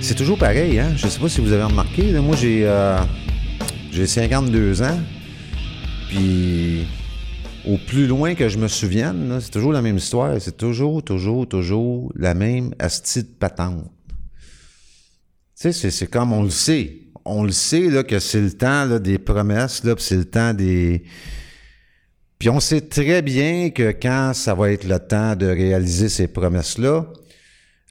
C'est toujours pareil, hein? Je sais pas si vous avez remarqué. moi, j'ai euh, j'ai 52 ans. Puis, au plus loin que je me souvienne, c'est toujours la même histoire. C'est toujours, toujours, toujours la même asti de patente. Tu sais, c'est- comme on le sait. On le sait là, que c'est le temps des promesses, là, c'est le temps des. Puis on sait très bien que quand ça va être le temps de réaliser ces promesses-là,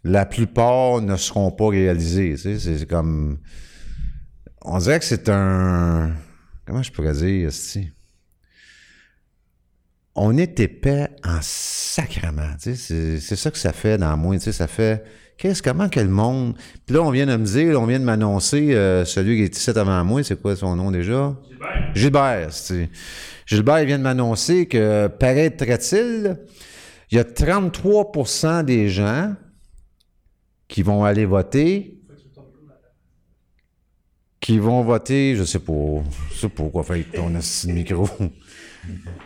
la plupart ne seront pas réalisées. Tu sais, c'est comme. On dirait que c'est un. Comment je pourrais dire, esti? On est épais en sacrement. Tu sais, c'est ça que ça fait dans moi. Tu sais, ça fait. Qu'est-ce, comment que le monde. Puis là, on vient de me dire, on vient de m'annoncer, euh, celui qui est ici avant moi, c'est quoi son nom déjà? Gilbert. Gilbert, c'est. Gilbert, il vient de m'annoncer que, paraîtrait-il, il y a 33% des gens qui vont aller voter, qui vont voter, je sais pas, je sais pas quoi faire ton micro.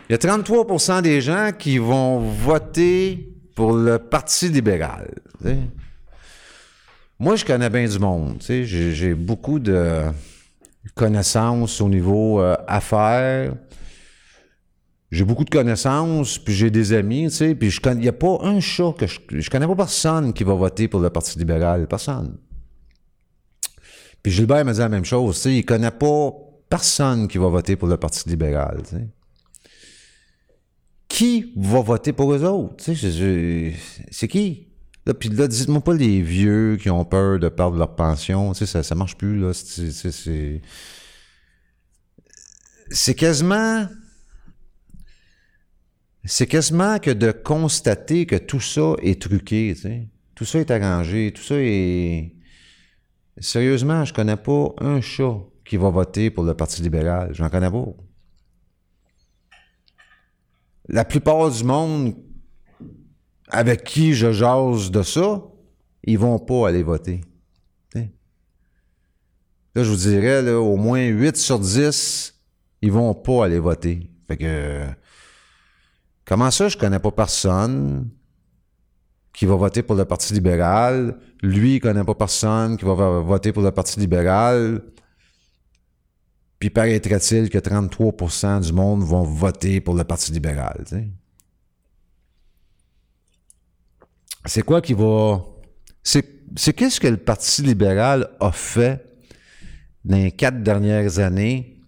Il y a 33% des gens qui vont voter pour le Parti libéral. Moi, je connais bien du monde. j'ai beaucoup de connaissances au niveau euh, affaires. J'ai beaucoup de connaissances, puis j'ai des amis, tu sais, puis il n'y a pas un chat que je, je connais pas personne qui va voter pour le Parti libéral, personne. Puis Gilbert m'a dit la même chose, tu sais, il connaît pas personne qui va voter pour le Parti libéral, tu sais. Qui va voter pour eux autres, tu sais, c'est qui? Là, puis là, dites-moi pas les vieux qui ont peur de perdre leur pension, tu sais, ça, ça marche plus, là. C'est quasiment c'est quasiment que de constater que tout ça est truqué, tu sais. Tout ça est arrangé, tout ça est... Sérieusement, je connais pas un chat qui va voter pour le Parti libéral. J'en connais pas. La plupart du monde avec qui je jase de ça, ils vont pas aller voter. Là, je vous dirais, au moins 8 sur 10, ils vont pas aller voter. Fait que... Comment ça, je connais pas personne qui va voter pour le Parti libéral? Lui, il connaît pas personne qui va voter pour le Parti libéral. Puis paraîtrait-il que 33% du monde vont voter pour le Parti libéral. C'est quoi qui va... C'est qu'est-ce que le Parti libéral a fait dans les quatre dernières années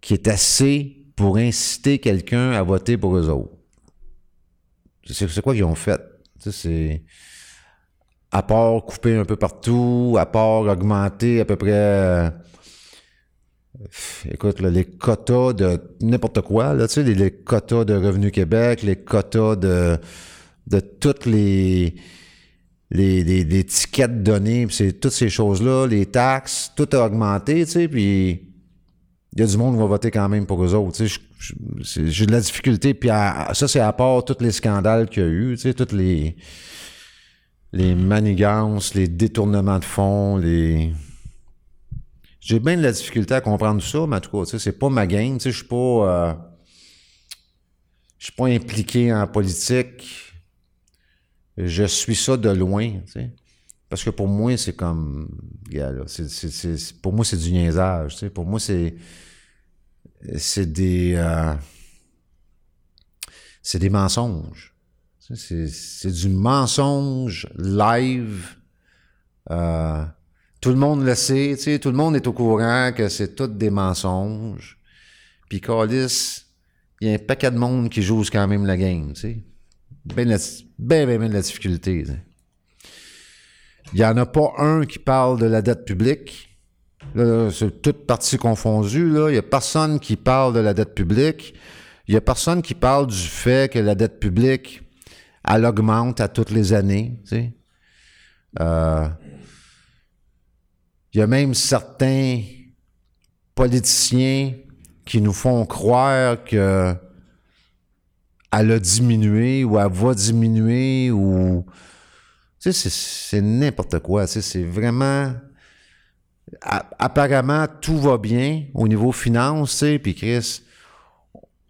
qui est assez pour inciter quelqu'un à voter pour eux autres. C'est quoi qu'ils ont fait? C'est à part couper un peu partout, à part augmenter à peu près euh, écoute, les quotas de n'importe quoi, tu sais, les, quotas de Revenu Québec, les quotas de, de toutes les, les, les, tickets c'est toutes ces choses-là, les taxes, tout a augmenté, tu sais, puis il y a du monde qui va voter quand même pour eux autres. J'ai de la difficulté. Puis ça, c'est à part tous les scandales qu'il y a eu, toutes les, les manigances, les détournements de fonds, les. J'ai bien de la difficulté à comprendre tout ça, mais en tout cas, c'est pas ma game. Je suis pas. euh, Je suis pas impliqué en politique. Je suis ça de loin. Parce que pour moi, c'est comme. pour moi, c'est du niaisage. Pour moi, c'est. C'est des. euh, c'est des mensonges. C'est du mensonge live. Euh, tout le monde le sait, tu sais, tout le monde est au courant que c'est tout des mensonges. Puis, Calis, il y a un paquet de monde qui joue quand même la game, tu sais. Ben, la- ben, ben, ben de la difficulté. Il n'y en a pas un qui parle de la dette publique. C'est toute partie confondue. Il n'y a personne qui parle de la dette publique. Il n'y a personne qui parle du fait que la dette publique, elle augmente à toutes les années. tu sais. Euh, il y a même certains politiciens qui nous font croire que elle a diminué ou elle va diminuer ou tu sais, c'est- c'est n'importe quoi. C'est vraiment. Apparemment, tout va bien au niveau financier, puis Chris,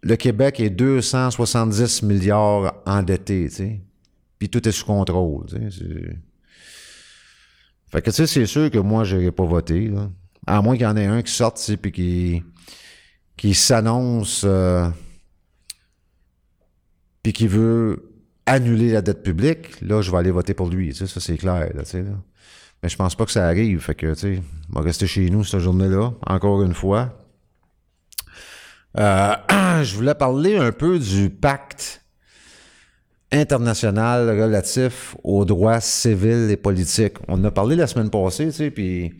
le Québec est 270 milliards endettés, tu sais. Puis tout est sous contrôle, tu sais. Fait que, tu sais, c'est sûr que moi, je pas voté. À moins qu'il y en ait un qui sorte, puis qui, s'annonce, euh, puis qui veut annuler la dette publique, là, je vais aller voter pour lui, tu sais, ça, c'est clair, tu sais. Mais je pense pas que ça arrive. Fait que, tu sais, on va rester chez nous cette journée-là, encore une fois. Euh, je voulais parler un peu du pacte international relatif aux droits civils et politiques. On en a parlé la semaine passée, tu sais, puis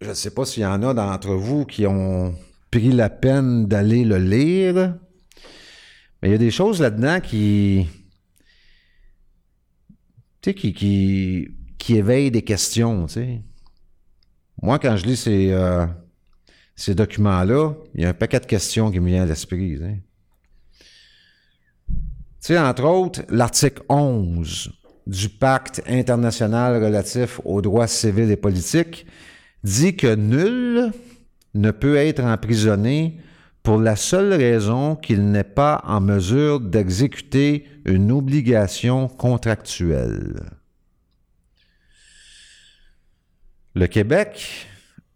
je ne sais pas s'il y en a d'entre vous qui ont pris la peine d'aller le lire, mais il y a des choses là-dedans qui qui, qui, qui éveille des questions, sais. Moi, quand je lis ces, euh, ces documents-là, il y a un paquet de questions qui me viennent à l'esprit, sais. Sais, entre autres, l'article 11 du pacte international relatif aux droits civils et politiques dit que nul ne peut être emprisonné pour la seule raison qu'il n'est pas en mesure d'exécuter une obligation contractuelle. Le Québec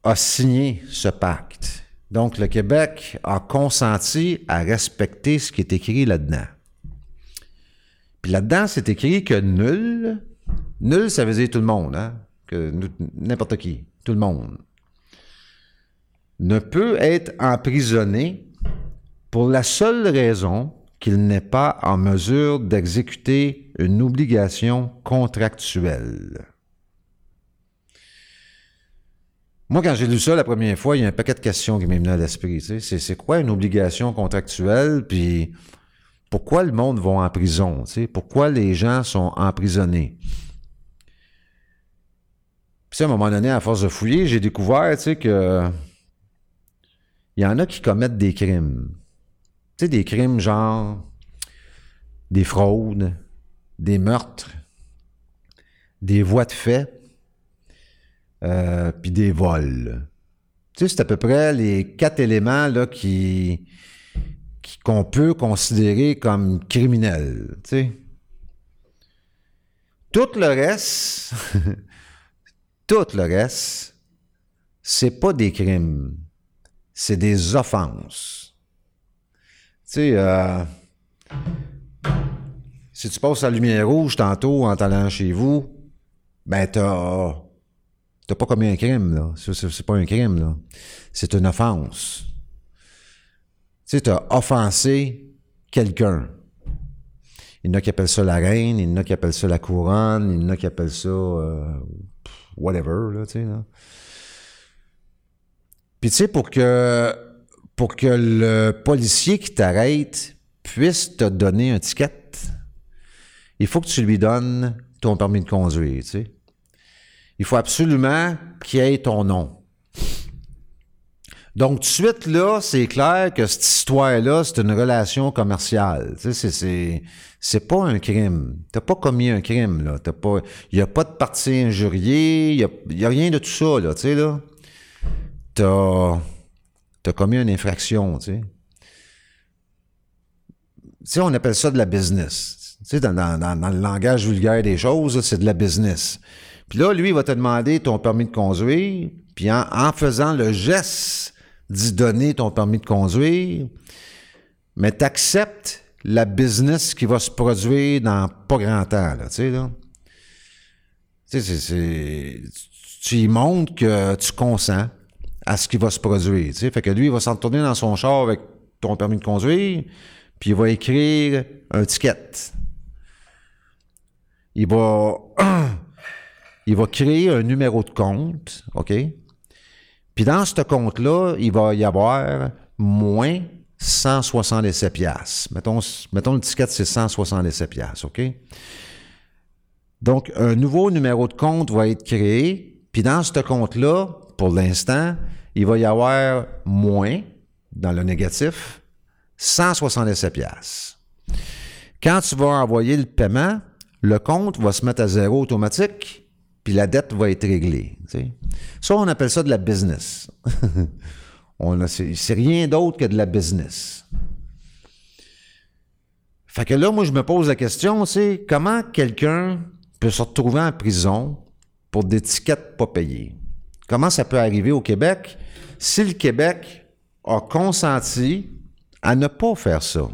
a signé ce pacte. Donc, le Québec a consenti à respecter ce qui est écrit là-dedans. Puis là-dedans, c'est écrit que nul, nul, ça veut dire tout le monde, hein? n'importe qui, tout le monde ne peut être emprisonné pour la seule raison qu'il n'est pas en mesure d'exécuter une obligation contractuelle. Moi, quand j'ai lu ça la première fois, il y a un paquet de questions qui m'est venu à l'esprit. c'est, quoi une obligation contractuelle? Puis pourquoi le monde va en prison? Pourquoi les gens sont emprisonnés? Puis à un moment donné, à force de fouiller, j'ai découvert que il y en a qui commettent des crimes. Tu sais, des crimes genre des fraudes, des meurtres, des voies de fait, euh, puis des vols. Tu sais, c'est à peu près les quatre éléments qui, qu'on peut considérer comme criminels. Tu sais. Tout le reste, tout le reste, c'est pas des crimes c'est des offenses. Tu sais, euh, si tu passes la lumière rouge tantôt en allant chez vous, ben t'as t'as pas commis un crime, là. C'est pas un crime, là. C'est une offense. Tu sais, t'as offensé quelqu'un. Il y en a qui appellent ça la reine, il y en a qui appellent ça la couronne, il y en a qui appellent ça euh, whatever, là, tu sais, là. Puis tu sais, pour que, pour que le policier qui t'arrête puisse te donner un ticket, il faut que tu lui donnes ton permis de conduire, tu sais. Il faut absolument qu'il ait ton nom. Donc, tout de suite, là, c'est clair que cette histoire-là, c'est une relation commerciale. Tu sais, c'est, c'est pas un crime. T'as pas commis un crime, là. T'as pas, il y a pas de partie injuriée, il y a, a rien de tout ça, là, tu sais, là t'as as commis une infraction, tu sais. Tu sais, on appelle ça de la business. Tu sais, dans, le langage vulgaire des choses, c'est de la business. Puis là, lui, il va te demander ton permis de conduire, puis en, faisant le geste d'y donner ton permis de conduire, mais tu acceptes la business qui va se produire dans pas grand temps, là, tu sais, là. Tu c'est... Tu y montres que tu consens, à ce qui va se produire. Fait que lui, il va s'en tourner dans son char avec ton permis de conduire, puis il va écrire un ticket. Il va, il va créer un numéro de compte, OK? Puis dans ce compte-là, il va y avoir moins 167 piastres. Mettons, mettons le ticket, c'est 167 piastres, OK? Donc, un nouveau numéro de compte va être créé, puis dans ce compte-là, pour l'instant, il va y avoir moins, dans le négatif, 177 pièces. Quand tu vas envoyer le paiement, le compte va se mettre à zéro automatique, puis la dette va être réglée. Ça, on appelle ça de la business. c'est rien d'autre que de la business. Fait que là, moi, je me pose la question, c'est comment quelqu'un peut se retrouver en prison pour des tickets pas payés? Comment ça peut arriver au Québec si le Québec a consenti à ne pas faire ça?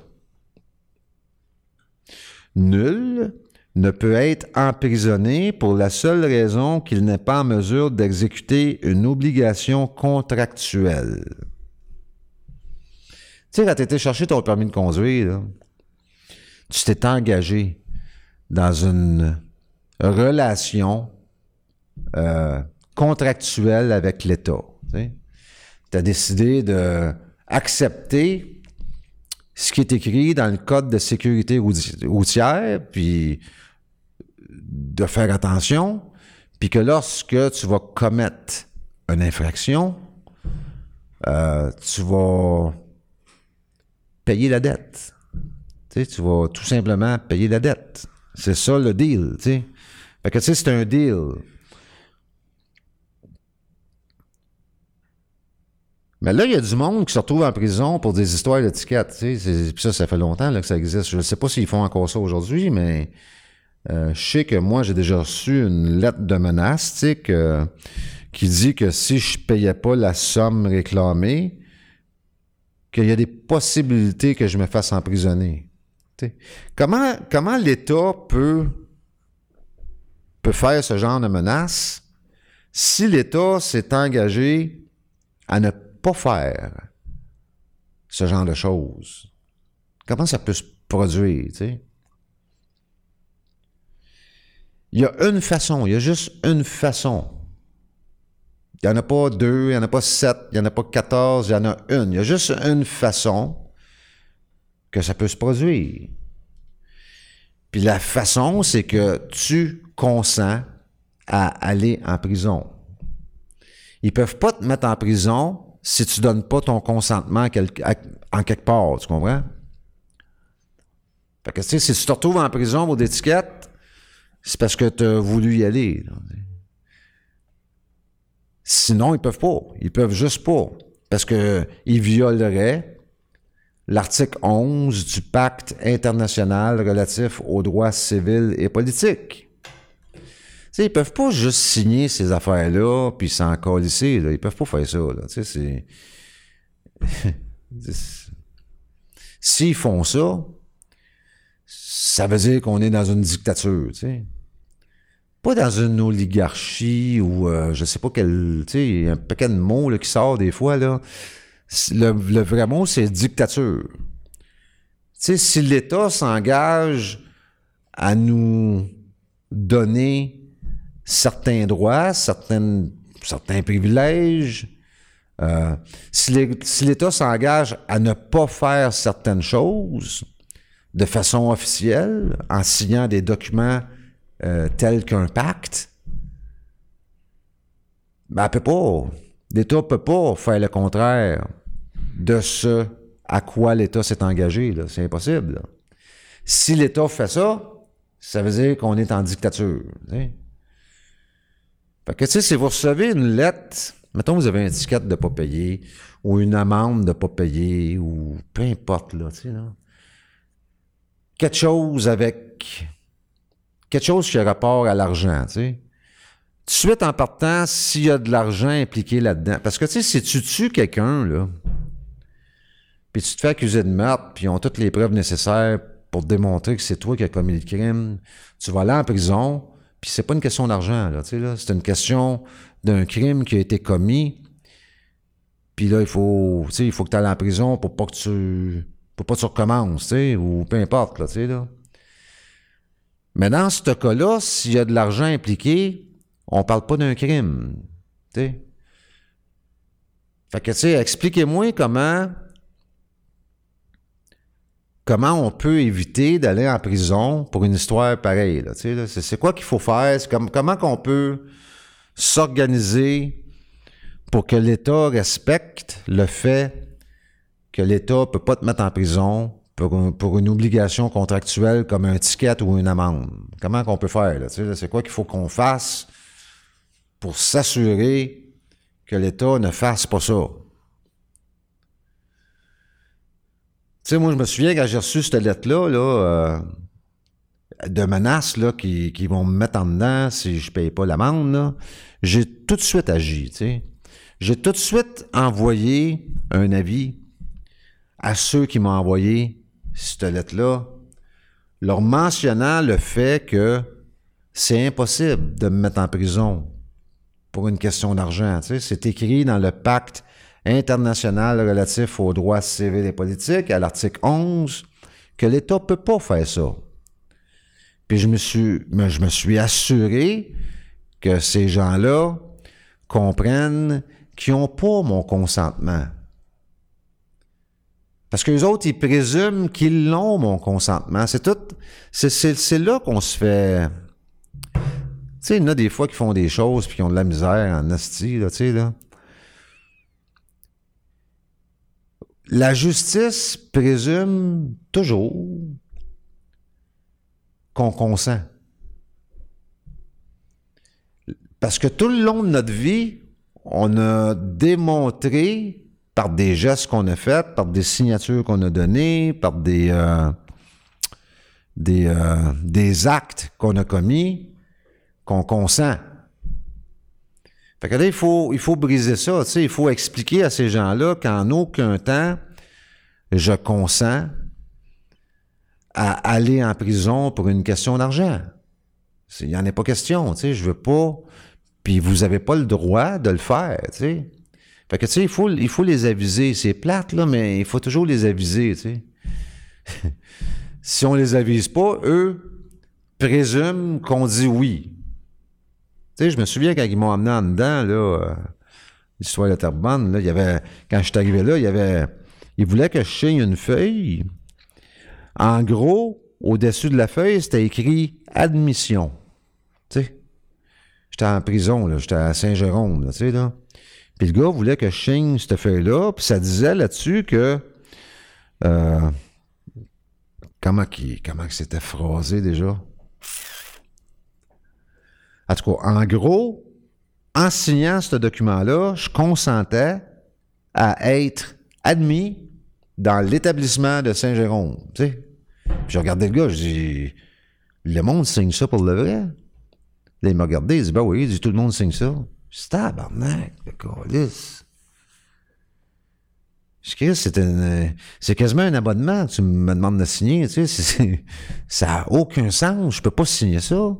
Nul ne peut être emprisonné pour la seule raison qu'il n'est pas en mesure d'exécuter une obligation contractuelle. Tu sais, quand tu étais chercher ton permis de conduire, tu t'es engagé dans une relation euh, contractuelle avec l'État. Tu as décidé d'accepter ce qui est écrit dans le code de sécurité routière, puis de faire attention, puis que lorsque tu vas commettre une infraction, euh, tu vas payer la dette. Tu, vas tout simplement payer la dette. C'est ça le deal. Fait que tu sais, c'est un deal. Mais là, il y a du monde qui se retrouve en prison pour des histoires d'étiquettes. Ça, ça fait longtemps que ça existe. Je ne sais pas s'ils font encore ça aujourd'hui, mais euh, je sais que moi, j'ai déjà reçu une lettre de menace qui dit que si je payais pas la somme réclamée, qu'il y a des possibilités que je me fasse emprisonner. Comment, comment l'État peut, peut faire ce genre de menace si l'État s'est engagé à ne pas faire ce genre de choses? Comment ça peut se produire, tu sais? Il y a une façon, il y a juste une façon. Il n'y en a pas deux, il n'y en a pas sept, il n'y en a pas quatorze, il y en a une. Il y a juste une façon que ça peut se produire. Puis la façon, c'est que tu consens à aller en prison. Ils peuvent pas te mettre en prison si tu donnes pas ton consentement en quelque part, tu comprends? Fait que, si tu te retrouves en prison pour d'étiquette, c'est parce que tu as voulu y aller. Sinon, ils peuvent pas. Ils peuvent juste pas. Parce qu'ils violeraient l'article 11 du pacte international relatif aux droits civils et politiques. Ils ils peuvent pas juste signer ces affaires-là puis s'en colisser. Ils peuvent pas faire ça. S'ils font ça, ça veut dire qu'on est dans une dictature. sais pas dans une oligarchie ou euh, je sais pas quel, tu sais, un paquet de mots là, qui sort des fois, là. Le, vrai mot, c'est dictature. Tu sais, si l'État s'engage à nous donner certains droits, certaines, certains privilèges, euh, si l'État s'engage à ne pas faire certaines choses de façon officielle, en signant des documents euh, tel qu'un pacte, ben, elle peut pas. L'État peut pas faire le contraire de ce à quoi l'État s'est engagé. C'est impossible. Si l'État fait ça, ça veut dire qu'on est en dictature. Fait que, tu sais, si vous recevez une lettre, mettons, vous avez un ticket de pas payer, ou une amende de pas payer, ou peu importe, là, tu sais, là. Quelque chose avec quelque chose qui a rapport à l'argent, tu sais. Tout de suite en partant, s'il y a de l'argent impliqué là-dedans. Parce que, tu sais, si tu tues quelqu'un, là, puis tu te fais accuser de meurtre, puis ils ont toutes les preuves nécessaires pour démontrer que c'est toi qui as commis le crime, tu vas aller en prison, puis c'est pas une question d'argent, là, là. C'est une question d'un crime qui a été commis, puis là, il faut, il faut que tu ailles en prison pour pas que tu, pour pas que tu recommences, ou peu importe, là, là. Mais dans ce cas-là, s'il y a de l'argent impliqué, on parle pas d'un crime. T'sais. Fait que, tu sais, expliquez-moi comment comment on peut éviter d'aller en prison pour une histoire pareille. Là, c'est, quoi qu'il faut faire? comme, comment qu'on peut s'organiser pour que l'État respecte le fait que l'État peut pas te mettre en prison pour, une obligation contractuelle comme un ticket ou une amende? Comment qu'on peut faire? C'est quoi qu'il faut qu'on fasse pour s'assurer que l'État ne fasse pas ça? Tu sais, moi, je me souviens quand j'ai reçu cette lettre-là, là, euh, de menaces là, qui, vont me mettre en dedans si je paye pas l'amende, j'ai tout de suite agi. J'ai tout de suite envoyé un avis à ceux qui m'ont envoyé cette lettre-là, leur mentionnant le fait que c'est impossible de me mettre en prison pour une question d'argent. C'est écrit dans le pacte international relatif aux droits civils et politiques, à l'article 11, que l'État ne peut pas faire ça. Puis je me suis, je me suis assuré que ces gens-là comprennent qu'ils n'ont pas mon consentement. Parce que les autres, ils présument qu'ils l'ont, mon consentement. C'est tout. C'est là qu'on se fait. Tu sais, il y en a des fois qui font des choses puis qui ont de la misère en asti, là, tu sais, là. La justice présume toujours qu'on consent. Parce que tout le long de notre vie, on a démontré par des gestes qu'on a faits, par des signatures qu'on a données, par des, euh, des, euh, des actes qu'on a commis, qu'on consent. Fait que là, il faut, il faut briser ça. Il faut expliquer à ces gens-là qu'en aucun temps, je consens à aller en prison pour une question d'argent. Il n'y en a pas question. Tu sais, je veux pas. Puis vous n'avez pas le droit de le faire. Fait que, tu sais, il faut, il faut les aviser. C'est plate, là, mais il faut toujours les aviser, tu sais. si on les avise pas, eux présument qu'on dit oui. Je me souviens quand ils m'ont amené en dedans, là, euh, l'histoire de Terrebonne, là, il y avait, quand je suis arrivé là, il y avait, ils voulaient que je signe une feuille. En gros, au-dessus de la feuille, c'était écrit admission. J'étais en prison, là, j'étais à Saint-Jérôme, tu là. Puis le gars voulait que je signe cette feuille-là, puis ça disait là-dessus que, euh, comment comment c'était phrasé déjà? En tout cas, en gros, en signant ce document-là, je consentais à être admis dans l'établissement de Saint-Jérôme. Tu sais. J'ai regardé le gars, je dis Le monde signe ça pour le vrai? Là, il m'a regardé, il dit Ben oui, il dit tout le monde signe ça. Dis Tabarnak, le calice. Je c'est c'est quasiment un abonnement tu me demandes de signer, tu sais, ça n'a aucun sens, je peux pas signer ça.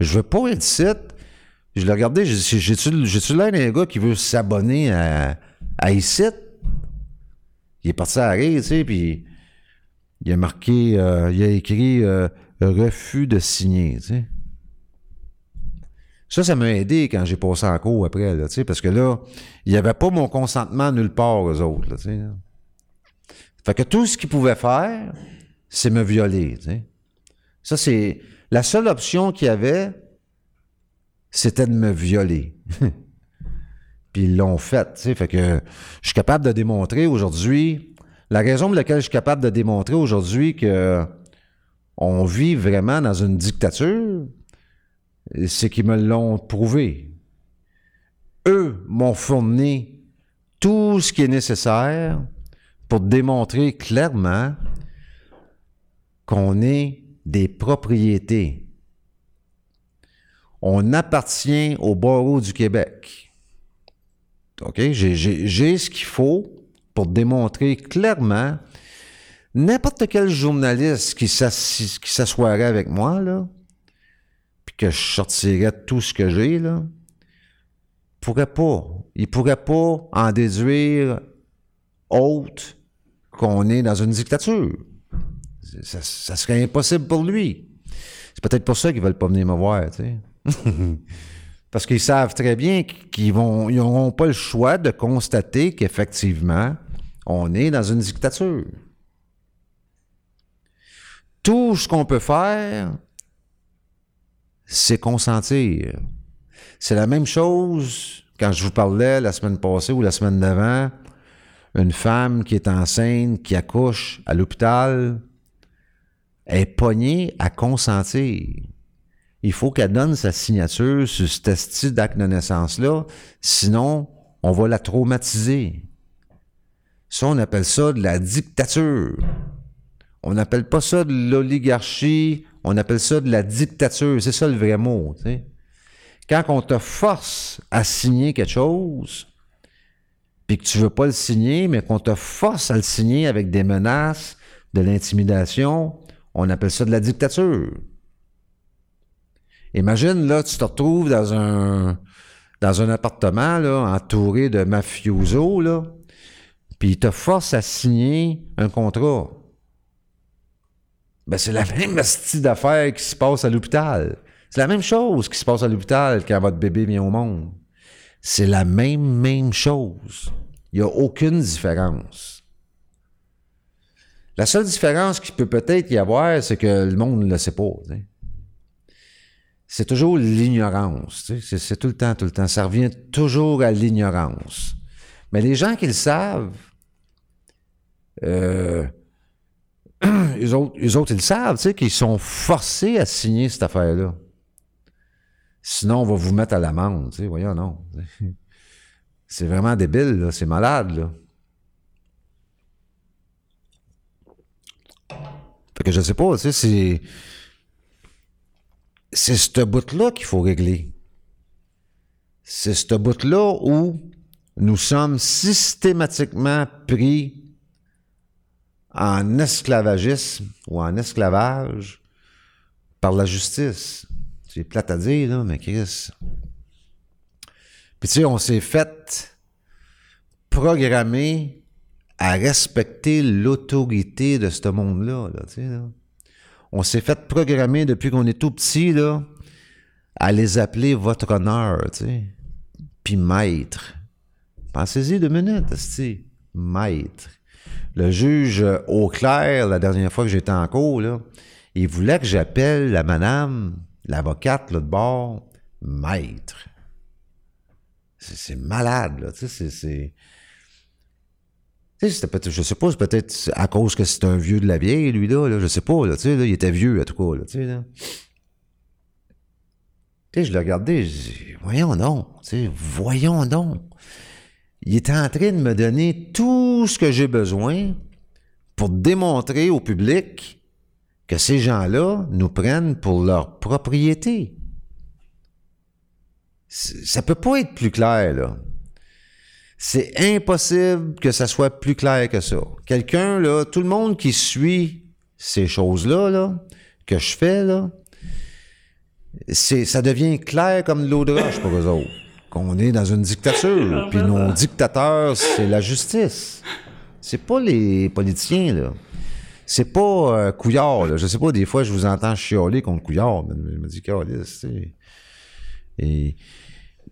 Je veux pas être site. Je l'ai regardé, j'ai-tu l'air d'un gars qui veut s'abonner à, à ICIT? Il est parti à rire, tu sais, puis il a marqué, euh, il a écrit euh, refus de signer. Ça, ça m'a aidé quand j'ai passé en cours après, là, tu sais, parce que là, il n'y avait pas mon consentement nulle part, aux autres, là. Fait que tout ce qu'ils pouvaient faire, c'est me violer, tu. Ça, c'est la seule option qu'il y avait, c'était de me violer. Puis ils l'ont fait, tu. Fait que je suis capable de démontrer aujourd'hui, la raison pour laquelle je suis capable de démontrer aujourd'hui que on vit vraiment dans une dictature, c'est qu'ils me l'ont prouvé. Eux m'ont fourni tout ce qui est nécessaire pour démontrer clairement qu'on est des propriétés. On appartient au barreau du Québec. OK? J'ai ce qu'il faut pour démontrer clairement n'importe quel journaliste qui s'assoirait avec moi, là, puis que je sortirais tout ce que j'ai, là, pourrait pas. Il pourrait pas en déduire autre qu'on est dans une dictature. Ça, serait impossible pour lui. C'est peut-être pour ça qu'ils veulent pas venir me voir, tu sais. Parce qu'ils savent très bien qu'ils vont, ils n'auront pas le choix de constater qu'effectivement, on est dans une dictature. Tout ce qu'on peut faire, c'est consentir. C'est la même chose quand je vous parlais la semaine passée ou la semaine d'avant, une femme qui est enceinte, qui accouche à l'hôpital, est pognée à consentir. il faut qu'elle donne sa signature sur ce style d'acte de naissance-là, sinon, on va la traumatiser. Ça, on appelle ça de la dictature. On n'appelle pas ça de l'oligarchie, on appelle ça de la dictature. C'est ça le vrai mot. Quand on te force à signer quelque chose, puis que tu veux pas le signer, mais qu'on te force à le signer avec des menaces, de l'intimidation, on appelle ça de la dictature. Imagine, là, tu te retrouves dans un, appartement, là, entouré de mafiosos, là, puis ils te forcent à signer un contrat. Ben, c'est la même style d'affaires qui se passe à l'hôpital. C'est la même chose qui se passe à l'hôpital quand votre bébé vient au monde. C'est la même, même chose. Il n'y a aucune différence. La seule différence qui peut peut-être y avoir, c'est que le monde ne le sait pas. C'est toujours l'ignorance. C'est tout le temps, tout le temps. Ça revient toujours à l'ignorance. Mais les gens qui le savent, euh, eux, autres, autres, ils le savent, qu'ils sont forcés à signer cette affaire-là. Sinon, on va vous mettre à l'amende, voyons, non. C'est vraiment débile, c'est malade, là. Fait que je sais pas, c'est. C'est ce bout-là qu'il faut régler. C'est ce bout-là où nous sommes systématiquement pris en esclavagisme ou en esclavage par la justice. C'est plate à dire, là, mais Chris. Puis tu sais, on s'est fait programmer à respecter l'autorité de ce monde-là. Là. On s'est fait programmer depuis qu'on est tout petit là, à les appeler votre honneur. Puis maître. Pensez-y deux minutes, maître. Le juge Auclair, la dernière fois que j'étais en cours, là, il voulait que j'appelle la madame, l'avocate, là, de bord, maître. C'est malade, là. Tu sais, c'est. Je c'est peut-être à cause que c'est un vieux de la vieille, lui, là, là je sais pas, là, tu sais, là, il était vieux, en tout cas, là, tu sais, là. Je l'ai regardé, je dis, voyons donc, voyons donc il est en train de me donner tout ce que j'ai besoin pour démontrer au public que ces gens-là nous prennent pour leur propriété. Ça peut pas être plus clair, là. C'est impossible que ça soit plus clair que ça. Quelqu'un, là, tout le monde qui suit ces choses-là, là, que je fais, là, c'est, ça devient clair comme de l'eau de roche pour eux autres qu'on est dans une dictature. Puis nos dictateurs, c'est la justice. C'est pas les politiciens, là. C'est pas euh, Couillard, là. Je sais pas, des fois, je vous entends chialer contre Couillard. Mais je me dis, c'est... Et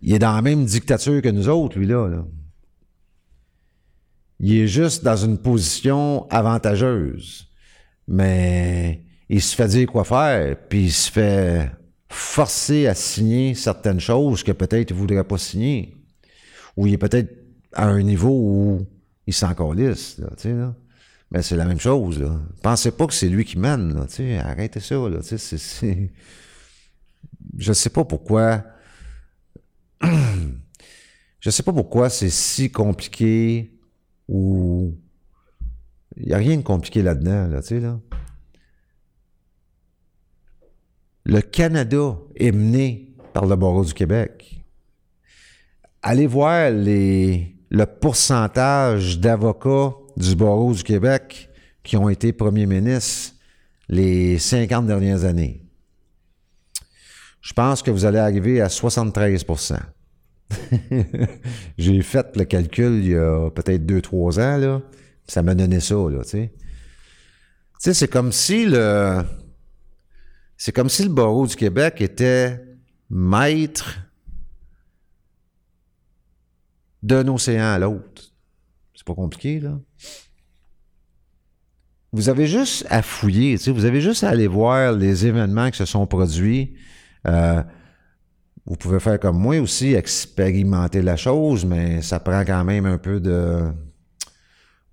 il est dans la même dictature que nous autres, lui, là. là. Il est juste dans une position avantageuse. Mais il se fait dire quoi faire, puis il se fait forcé à signer certaines choses que peut-être il ne voudrait pas signer. Ou il est peut-être à un niveau où il s'en tu sais. Mais c'est la même chose, là. Pensez pas que c'est lui qui mène, là, tu sais. Arrêtez ça, là, tu sais. Je sais pas pourquoi... Je sais pas pourquoi c'est si compliqué ou... Il n'y a rien de compliqué là-dedans, là, tu sais. Le Canada est mené par le barreau du Québec. Allez voir le pourcentage d'avocats du barreau du Québec qui ont été premiers ministres les 50 dernières années. Je pense que vous allez arriver à 73 J'ai fait le calcul il y a peut-être 2-3 ans, là. Ça m'a donné ça, là, tu sais. Tu sais, c'est comme si le, c'est comme si le barreau du Québec était maître d'un océan à l'autre. C'est pas compliqué, là. Vous avez juste à fouiller, vous avez juste à aller voir les événements qui se sont produits. Euh, vous pouvez faire comme moi aussi, expérimenter la chose, mais ça prend quand même un peu de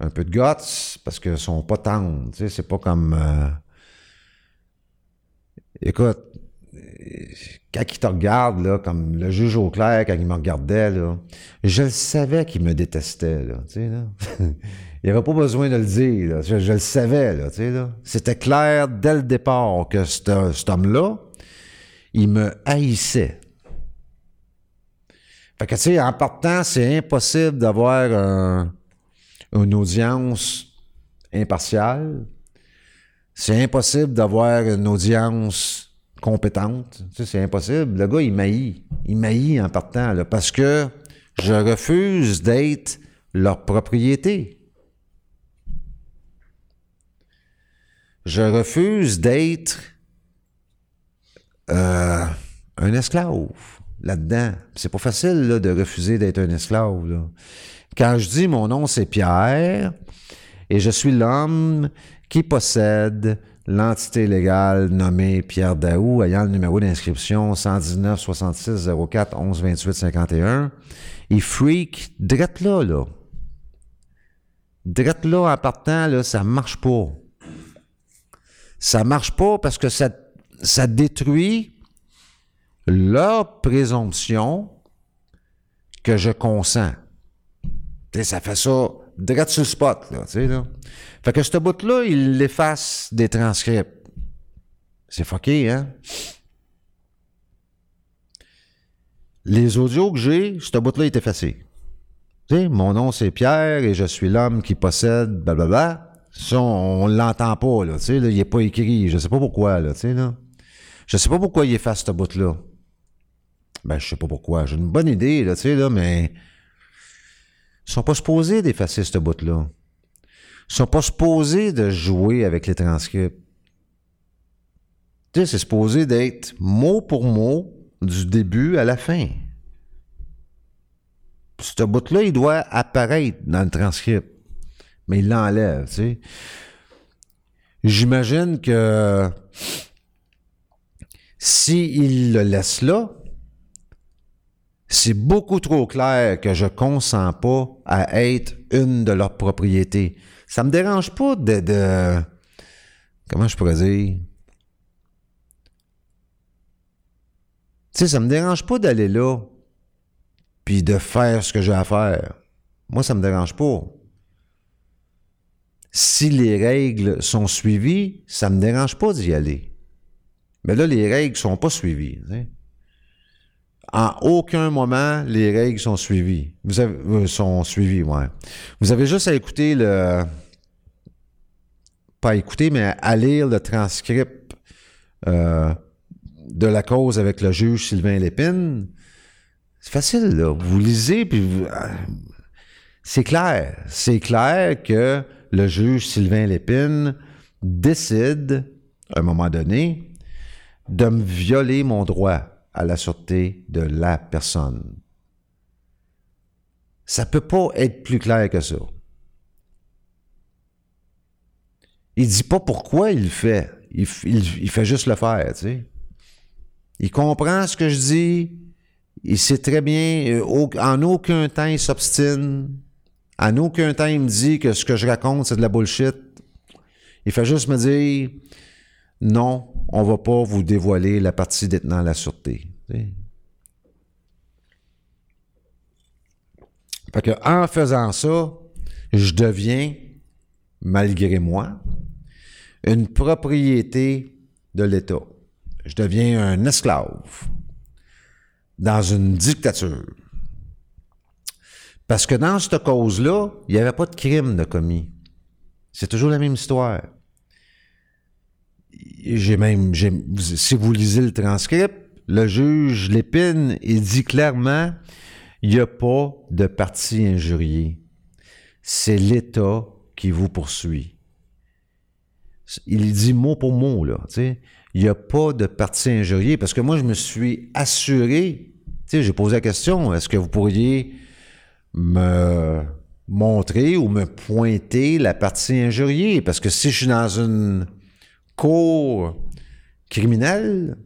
un peu de guts parce qu'ils sont pas tendres. C'est pas comme euh, Écoute, quand il te regarde, là, comme le juge au clair, quand il me regardait, là, je le savais qu'il me détestait, il avait pas besoin de le dire. Je, le savais, tu sais. C'était clair dès le départ que cet homme-là, il me haïssait. Que, tu sais, en partant, c'est impossible d'avoir un- une audience impartiale. C'est impossible d'avoir une audience compétente. Tu sais, c'est impossible. Le gars, il maillit. Il maillit en partant, là, parce que je refuse d'être leur propriété. Je refuse d'être euh, un esclave là-dedans. C'est pas facile là, de refuser d'être un esclave. Quand je dis mon nom, c'est Pierre, et je suis l'homme qui possède l'entité légale nommée Pierre Daou, ayant le numéro d'inscription 119 66 04 11 28 51, il freak drette là, là. Drette là en partant, là, ça marche pas. Ça marche pas parce que ça, ça détruit leur présomption que je consens. Ça fait ça direct sur le spot, là, là. Fait que ce bout-là, il l'efface des transcripts. C'est fucké, hein? Les audios que j'ai, ce bout-là est effacé. Mon nom c'est Pierre et je suis l'homme qui possède blablabla. Ça, on, on l'entend pas, là, tu sais, là, il est pas écrit. Je sais pas pourquoi, là, tu sais, là. Je sais pas pourquoi il efface ce bout-là. Ben, je sais pas pourquoi. J'ai une bonne idée, là, tu sais, là, mais... Ils sont pas supposés d'effacer ce bout-là. Ils sont pas supposés de jouer avec les transcripts. Tu c'est supposé d'être mot pour mot du début à la fin. Ce bout-là, il doit apparaître dans le transcript. Mais il l'enlève, tu sais. J'imagine que s'il le laisse là, c'est beaucoup trop clair que je consens pas à être une de leurs propriétés. Ça me dérange pas de, comment je pourrais dire? Tu sais, ça me dérange pas d'aller là puis de faire ce que j'ai à faire. Moi, ça me dérange pas. Si les règles sont suivies, ça me dérange pas d'y aller. Mais là, les règles sont pas suivies. En aucun moment, les règles sont suivies. Vous avez, euh, sont suivies, ouais. Vous avez juste à écouter le. Pas écouter, mais à lire le transcript euh, de la cause avec le juge Sylvain Lépine. C'est facile, là. Vous lisez, puis vous- euh, c'est clair. C'est clair que le juge Sylvain Lépine décide, à un moment donné, de me violer mon droit à la sûreté de la personne. Ça peut pas être plus clair que ça. Il dit pas pourquoi il le fait. Il, fait juste le faire, tu sais. Il comprend ce que je dis. Il sait très bien. euh, en aucun temps, il s'obstine. En aucun temps, il me dit que ce que je raconte, c'est de la bullshit. Il fait juste me dire non, on va pas vous dévoiler la partie détenant la sûreté. Fait que en faisant ça, je deviens, malgré moi, une propriété de l'État. Je deviens un esclave dans une dictature. Parce que dans cette cause-là, il n'y avait pas de crime de commis. C'est toujours la même histoire. J'ai même, si vous lisez le transcript, le juge Lépine, il dit clairement, il n'y a pas de parti injurié. C'est l'État qui vous poursuit. Il dit mot pour mot, là, tu sais. Il n'y a pas de parti injurié parce que moi, je me suis assuré, j'ai posé la question, est-ce que vous pourriez me montrer ou me pointer la partie injuriée? Parce que si je suis dans une cour criminelle,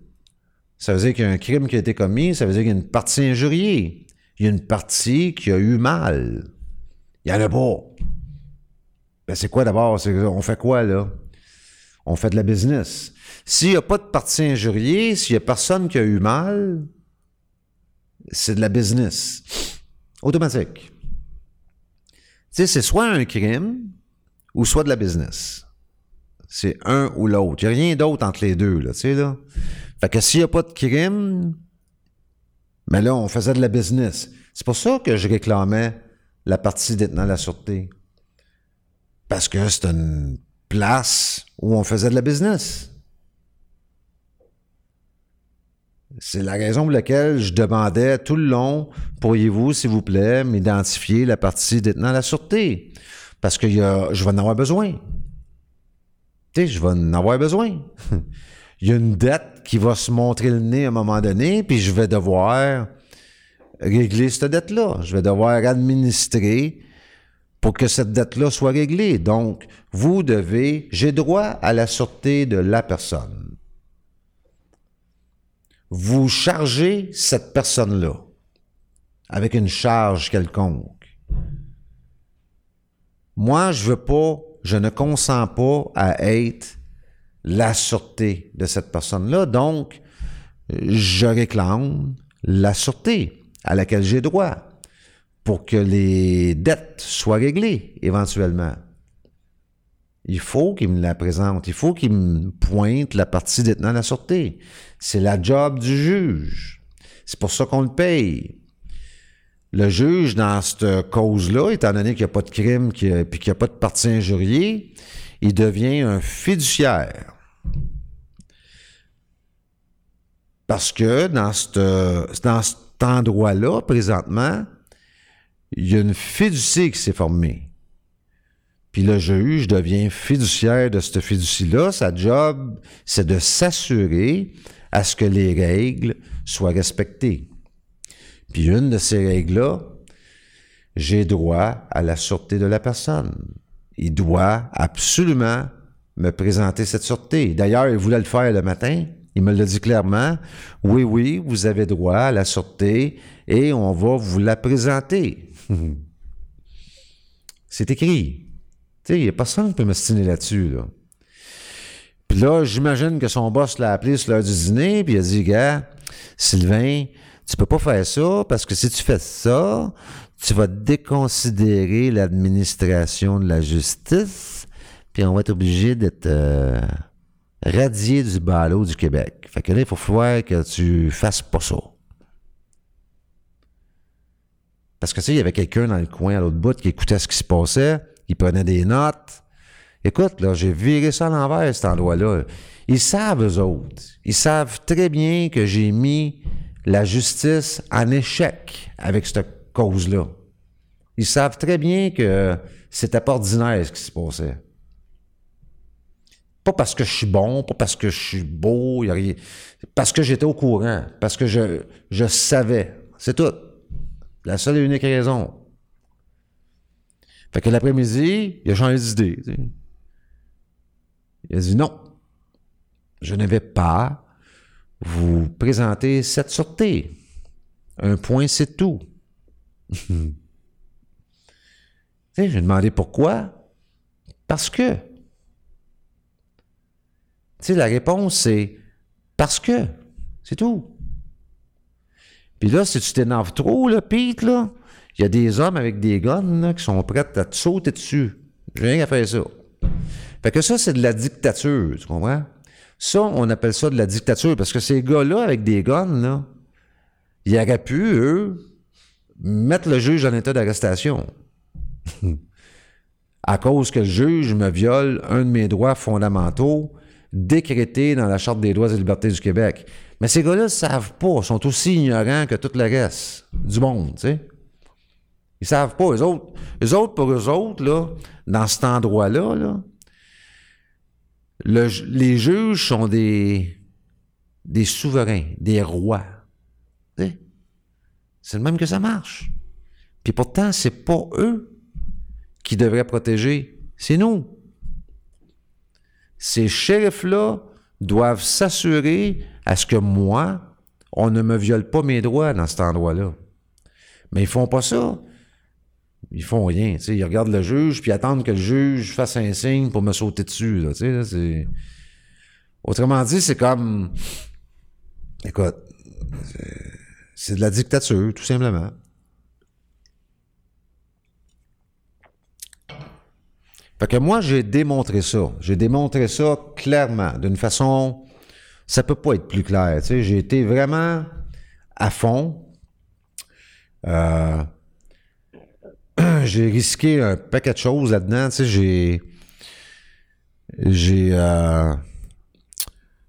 ça veut dire qu'il y a un crime qui a été commis, ça veut dire qu'il y a une partie injuriée. Il y a une partie qui a eu mal. Il n'y en a pas. Ben c'est quoi d'abord? On fait quoi là? on fait de la business. S'il n'y a pas de partie injuriée, s'il n'y a personne qui a eu mal, c'est de la business. Automatique. Tu c'est soit un crime ou soit de la business. C'est un ou l'autre. Il n'y a rien d'autre entre les deux, là, tu sais, là. Fait que s'il n'y a pas de crime, mais là, on faisait de la business. C'est pour ça que je réclamais la partie détenant la sûreté. Parce que c'est une place où on faisait de la business. C'est la raison pour laquelle je demandais tout le long, pourriez-vous, s'il vous plaît, m'identifier la partie détenant la sûreté? Parce que je vais en avoir besoin. Je vais en avoir besoin. il y a une dette qui va se montrer le nez à un moment donné, puis je vais devoir régler cette dette-là. Je vais devoir administrer pour que cette dette-là soit réglée. Donc, vous devez, j'ai droit à la sûreté de la personne. Vous chargez cette personne-là avec une charge quelconque. Moi, je veux pas, je ne consens pas à être la sûreté de cette personne-là. Donc, je réclame la sûreté à laquelle j'ai droit pour que les dettes soient réglées éventuellement. Il faut qu'il me la présente, il faut qu'il me pointe la partie détenant la sûreté. C'est la job du juge. C'est pour ça qu'on le paye. Le juge, dans cette cause-là, étant donné qu'il n'y a pas de crime et qu'il n'y a pas de partie injuriée, il devient un fiduciaire. Parce que dans, dans cet endroit-là, présentement, il y a une fiducie qui s'est formée. Puis le juge devient fiduciaire de cette fiducie-là. Sa job, c'est de s'assurer à ce que les règles soient respectées. Puis une de ces règles-là, j'ai droit à la sûreté de la personne. Il doit absolument me présenter cette sûreté. D'ailleurs, il voulait le faire le matin. Il me l'a dit clairement. Oui, oui, vous avez droit à la sûreté et on va vous la présenter. C'est écrit. Tu sais, il n'y a personne qui peut me stiner là-dessus, là. Puis là, j'imagine que son boss l'a appelé sur l'heure du dîner, puis il a dit, gars, Sylvain, tu peux pas faire ça parce que si tu fais ça, tu vas déconsidérer l'administration de la justice, puis on va être obligé d'être euh, radié du ballot du Québec. Fait que là, il faut falloir que tu fasses pas ça. Parce que tu sais, il y avait quelqu'un dans le coin à l'autre bout qui écoutait ce qui se passait, il prenait des notes. Écoute, là, j'ai viré ça à l'envers, cet endroit-là. Ils savent, eux autres. Ils savent très bien que j'ai mis la justice en échec avec cette cause-là. Ils savent très bien que c'était pas ordinaire ce qui se passait. Pas parce que je suis bon, pas parce que je suis beau, parce que j'étais au courant, parce que je, je savais. C'est tout. La seule et unique raison. Fait que l'après-midi, il a changé d'idée. Il a dit non, je ne vais pas vous présenter cette sûreté. Un point, c'est tout. j'ai demandé pourquoi. Parce que. Tu la réponse, c'est parce que. C'est tout. Puis là, si tu t'énerves trop, là, Pete, il y a des hommes avec des guns qui sont prêts à te sauter dessus. Rien à faire ça. Fait que ça, c'est de la dictature, tu comprends? Ça, on appelle ça de la dictature parce que ces gars-là, avec des guns, ils auraient pu, eux, mettre le juge en état d'arrestation. à cause que le juge me viole un de mes droits fondamentaux décrétés dans la Charte des droits et libertés du Québec. Mais ces gars-là ne savent pas, sont aussi ignorants que tout le reste du monde, tu sais. Ils savent pas. Eux autres, eux autres pour eux autres, là, dans cet endroit-là, là, les juges sont des, souverains, des rois. C'est le même que ça marche. Puis pourtant, c'est pas eux qui devraient protéger, c'est nous. Ces shérifs-là doivent s'assurer à ce que moi, on ne me viole pas mes droits dans cet endroit-là. Mais ils font pas ça. Ils font rien. Ils regardent le juge, puis attendent que le juge fasse un signe pour me sauter dessus. Autrement dit, c'est comme. Écoute, c'est de la dictature, tout simplement. Fait que moi, j'ai démontré ça. J'ai démontré ça clairement, d'une façon. Ça peut pas être plus clair. J'ai été vraiment à fond. Euh, j'ai risqué un paquet de choses là-dedans. Tu sais, j'ai. J'ai. Euh,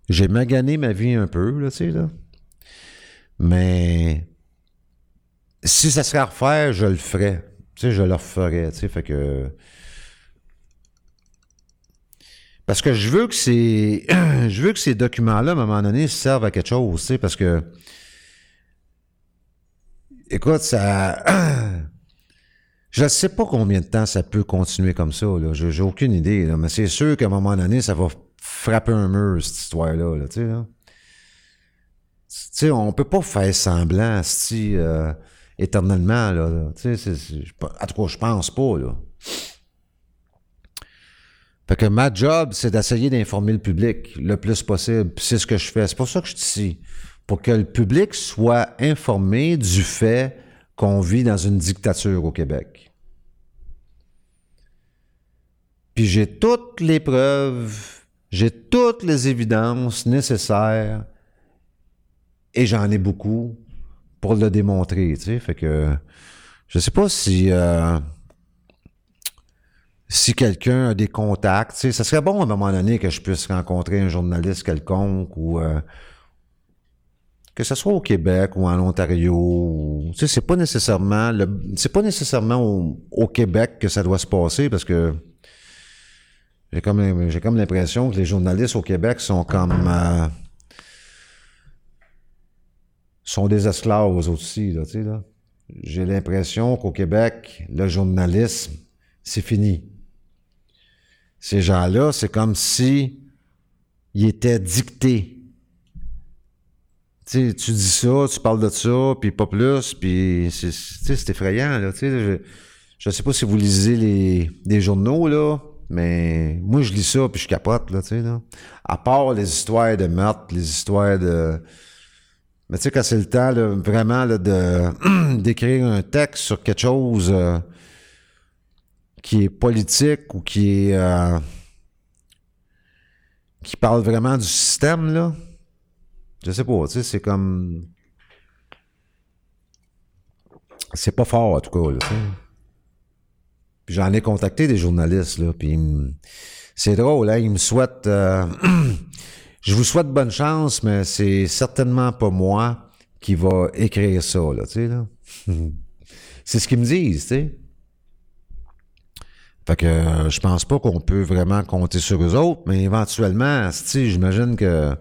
j'ai magané ma vie un peu, là, tu sais, là. Mais. Si ça serait à refaire, je le ferais. Tu sais, je le referais, tu sais. Fait que. Parce que je veux que ces. je veux que ces documents-là, à un moment donné, servent à quelque chose, tu sais, parce que. Écoute, ça. Je ne sais pas combien de temps ça peut continuer comme ça. Là. J'ai, aucune idée. Mais c'est sûr qu'à un moment donné, ça va frapper un mur, cette histoire-là. Là, tu sais, peut pas faire semblant, si, euh, éternellement, en tout cas, je pense pas. Fait que ma job, c'est d'essayer d'informer le public le plus possible. C'est ce que je fais. C'est pour ça que je suis ici. Pour que le public soit informé du fait qu'on vit dans une dictature au Québec. Puis j'ai toutes les preuves, j'ai toutes les évidences nécessaires, et j'en ai beaucoup pour le démontrer, tu sais. Fait que je sais pas si euh, quelqu'un a des contacts, tu sais, ça serait bon à un moment donné que je puisse rencontrer un journaliste quelconque ou euh, que ce soit au Québec ou en Ontario, c'est pas nécessairement le, c'est pas nécessairement au, Québec que ça doit se passer parce que j'ai comme j'ai comme l'impression que les journalistes au Québec sont comme euh, sont des esclaves aussi là, tu sais là. J'ai l'impression qu'au Québec, le journalisme, c'est fini. Ces gens-là, c'est comme si ils étaient dictés tu tu dis ça, tu parles de ça, puis pas plus, puis c'est effrayant, là, je, je sais pas si vous lisez les, journaux, là, mais moi, je lis ça, puis je capote, là, là. À part les histoires de meurtre, les histoires de... Mais tu sais, quand c'est le temps, là, vraiment, là, de d'écrire un texte sur quelque chose euh, qui est politique ou qui est... Euh, qui parle vraiment du système, là, je sais pas, tu sais, c'est comme. C'est pas fort, en tout cas, là, Puis j'en ai contacté des journalistes, là, puis c'est drôle, hein, ils me souhaitent. Euh, je vous souhaite bonne chance, mais c'est certainement pas moi qui va écrire ça, là, tu sais, là. c'est ce qu'ils me disent, tu sais. Fait que euh, je pense pas qu'on peut vraiment compter sur eux autres, mais éventuellement, j'imagine que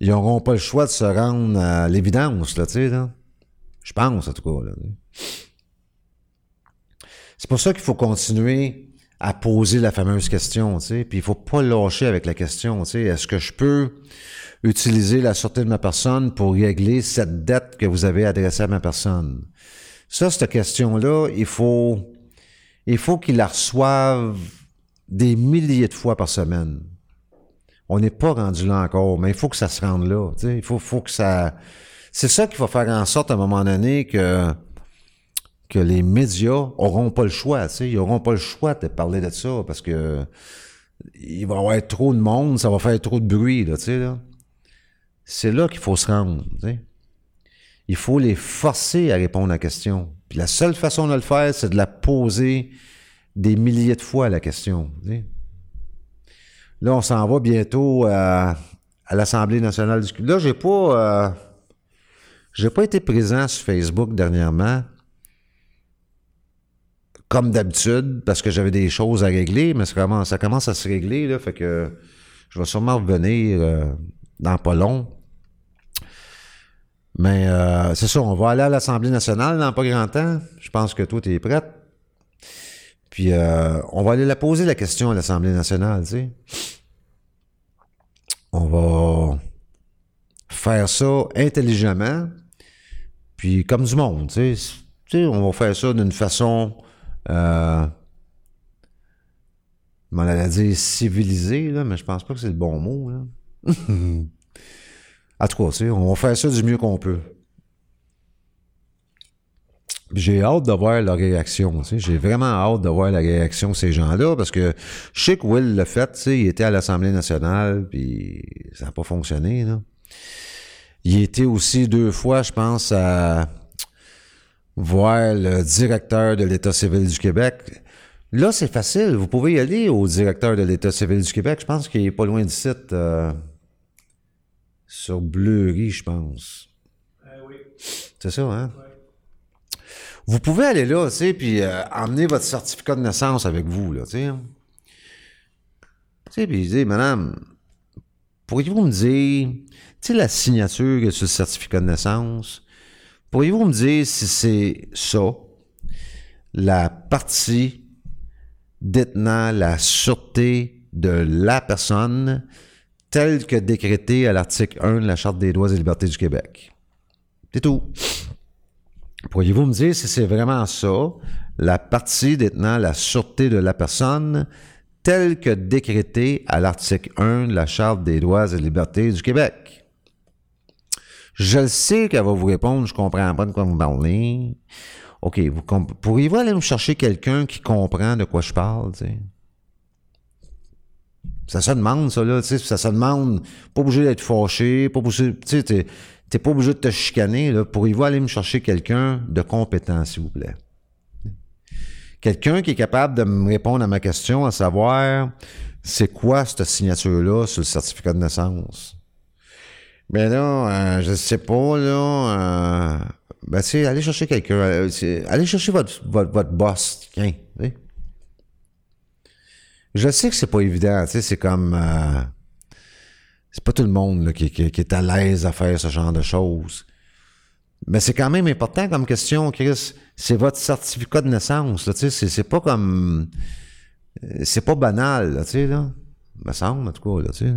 ils n'auront pas le choix de se rendre à l'évidence, là, tu sais, là. Je pense, en tout cas, là. C'est pour ça qu'il faut continuer à poser la fameuse question, tu sais, puis il faut pas lâcher avec la question, tu sais, est-ce que je peux utiliser la sûreté de ma personne pour régler cette dette que vous avez adressée à ma personne? Ça, cette question-là, il faut, il faut qu'il la reçoive des milliers de fois par semaine. On n'est pas rendu là encore, mais il faut que ça se rende là. Il faut, faut que ça. C'est ça qu'il va faire en sorte à un moment donné que que les médias auront pas le choix, tu sais, ils auront pas le choix de parler de ça parce que il va y avoir trop de monde, ça va faire trop de bruit, là, là. C'est là qu'il faut se rendre, tu sais. Il faut les forcer à répondre à la question. Puis la seule façon de le faire, c'est de la poser des milliers de fois la question. Là, on s'en va bientôt à, l'Assemblée nationale du Là, j'ai pas, euh, pas été présent sur Facebook dernièrement, comme d'habitude, parce que j'avais des choses à régler, mais ça commence, à se régler, là, fait que je vais sûrement revenir euh, dans pas long. Mais euh, c'est ça, on va aller à l'Assemblée nationale dans pas grand temps. Je pense que toi, tu es prête. Puis on va aller la poser la question à l'Assemblée nationale, tu sais on va faire ça intelligemment, puis comme du monde, tu sais, on va faire ça d'une façon euh, m'en allait dire civilisé, là, mais je pense pas que c'est le bon mot. En tout cas, tu sais, on va faire ça du mieux qu'on peut. J'ai hâte de voir leur réaction. J'ai vraiment hâte de voir la réaction de ces gens-là parce que je sais que Will l'a fait. Il était à l'Assemblée nationale puis ça n'a pas fonctionné. Là. Il était aussi deux fois, je pense, à voir le directeur de l'État civil du Québec. Là, c'est facile. Vous pouvez y aller au directeur de l'État civil du Québec. Je pense qu'il est pas loin du site. Euh, sur Bleury, je pense. Euh, oui. C'est ça, hein? Ouais. Vous pouvez aller là, tu sais, puis euh, emmener votre certificat de naissance avec vous, là, tu sais. hein. Tu sais, puis dire, madame, pourriez-vous me dire, tu sais, la signature que sur le certificat de naissance, pourriez-vous me dire si c'est ça, la partie détenant la sûreté de la personne telle que décrétée à l'article 1 de la Charte des droits et libertés du Québec? C'est tout. Pourriez-vous me dire si c'est vraiment ça, la partie détenant la sûreté de la personne telle que décrétée à l'article 1 de la Charte des droits et libertés du Québec? Je le sais qu'elle va vous répondre, je comprends pas de quoi vous parlez. OK, pourriez-vous aller me chercher quelqu'un qui comprend de quoi je parle? Ça se demande, ça, là, ça se demande, pas obligé d'être fâché, pas obligé, tu t'es, pas obligé de te chicaner, là. Pourriez-vous aller me chercher quelqu'un de compétent, s'il vous plaît? Quelqu'un qui est capable de me répondre à ma question, à savoir, c'est quoi cette signature-là sur le certificat de naissance? Ben là, euh, je sais pas, là, euh, ben, tu allez chercher quelqu'un, euh, allez chercher votre, votre, votre boss, tiens. Je sais que c'est pas évident, tu sais, c'est comme... c'est pas tout le monde qui, est à l'aise à faire ce genre de choses. Mais c'est quand même important comme question, Chris. C'est votre certificat de naissance, là, c'est, c'est pas comme... euh, C'est pas banal, là, tu sais, là. Me semble, en tout cas, là, tu sais.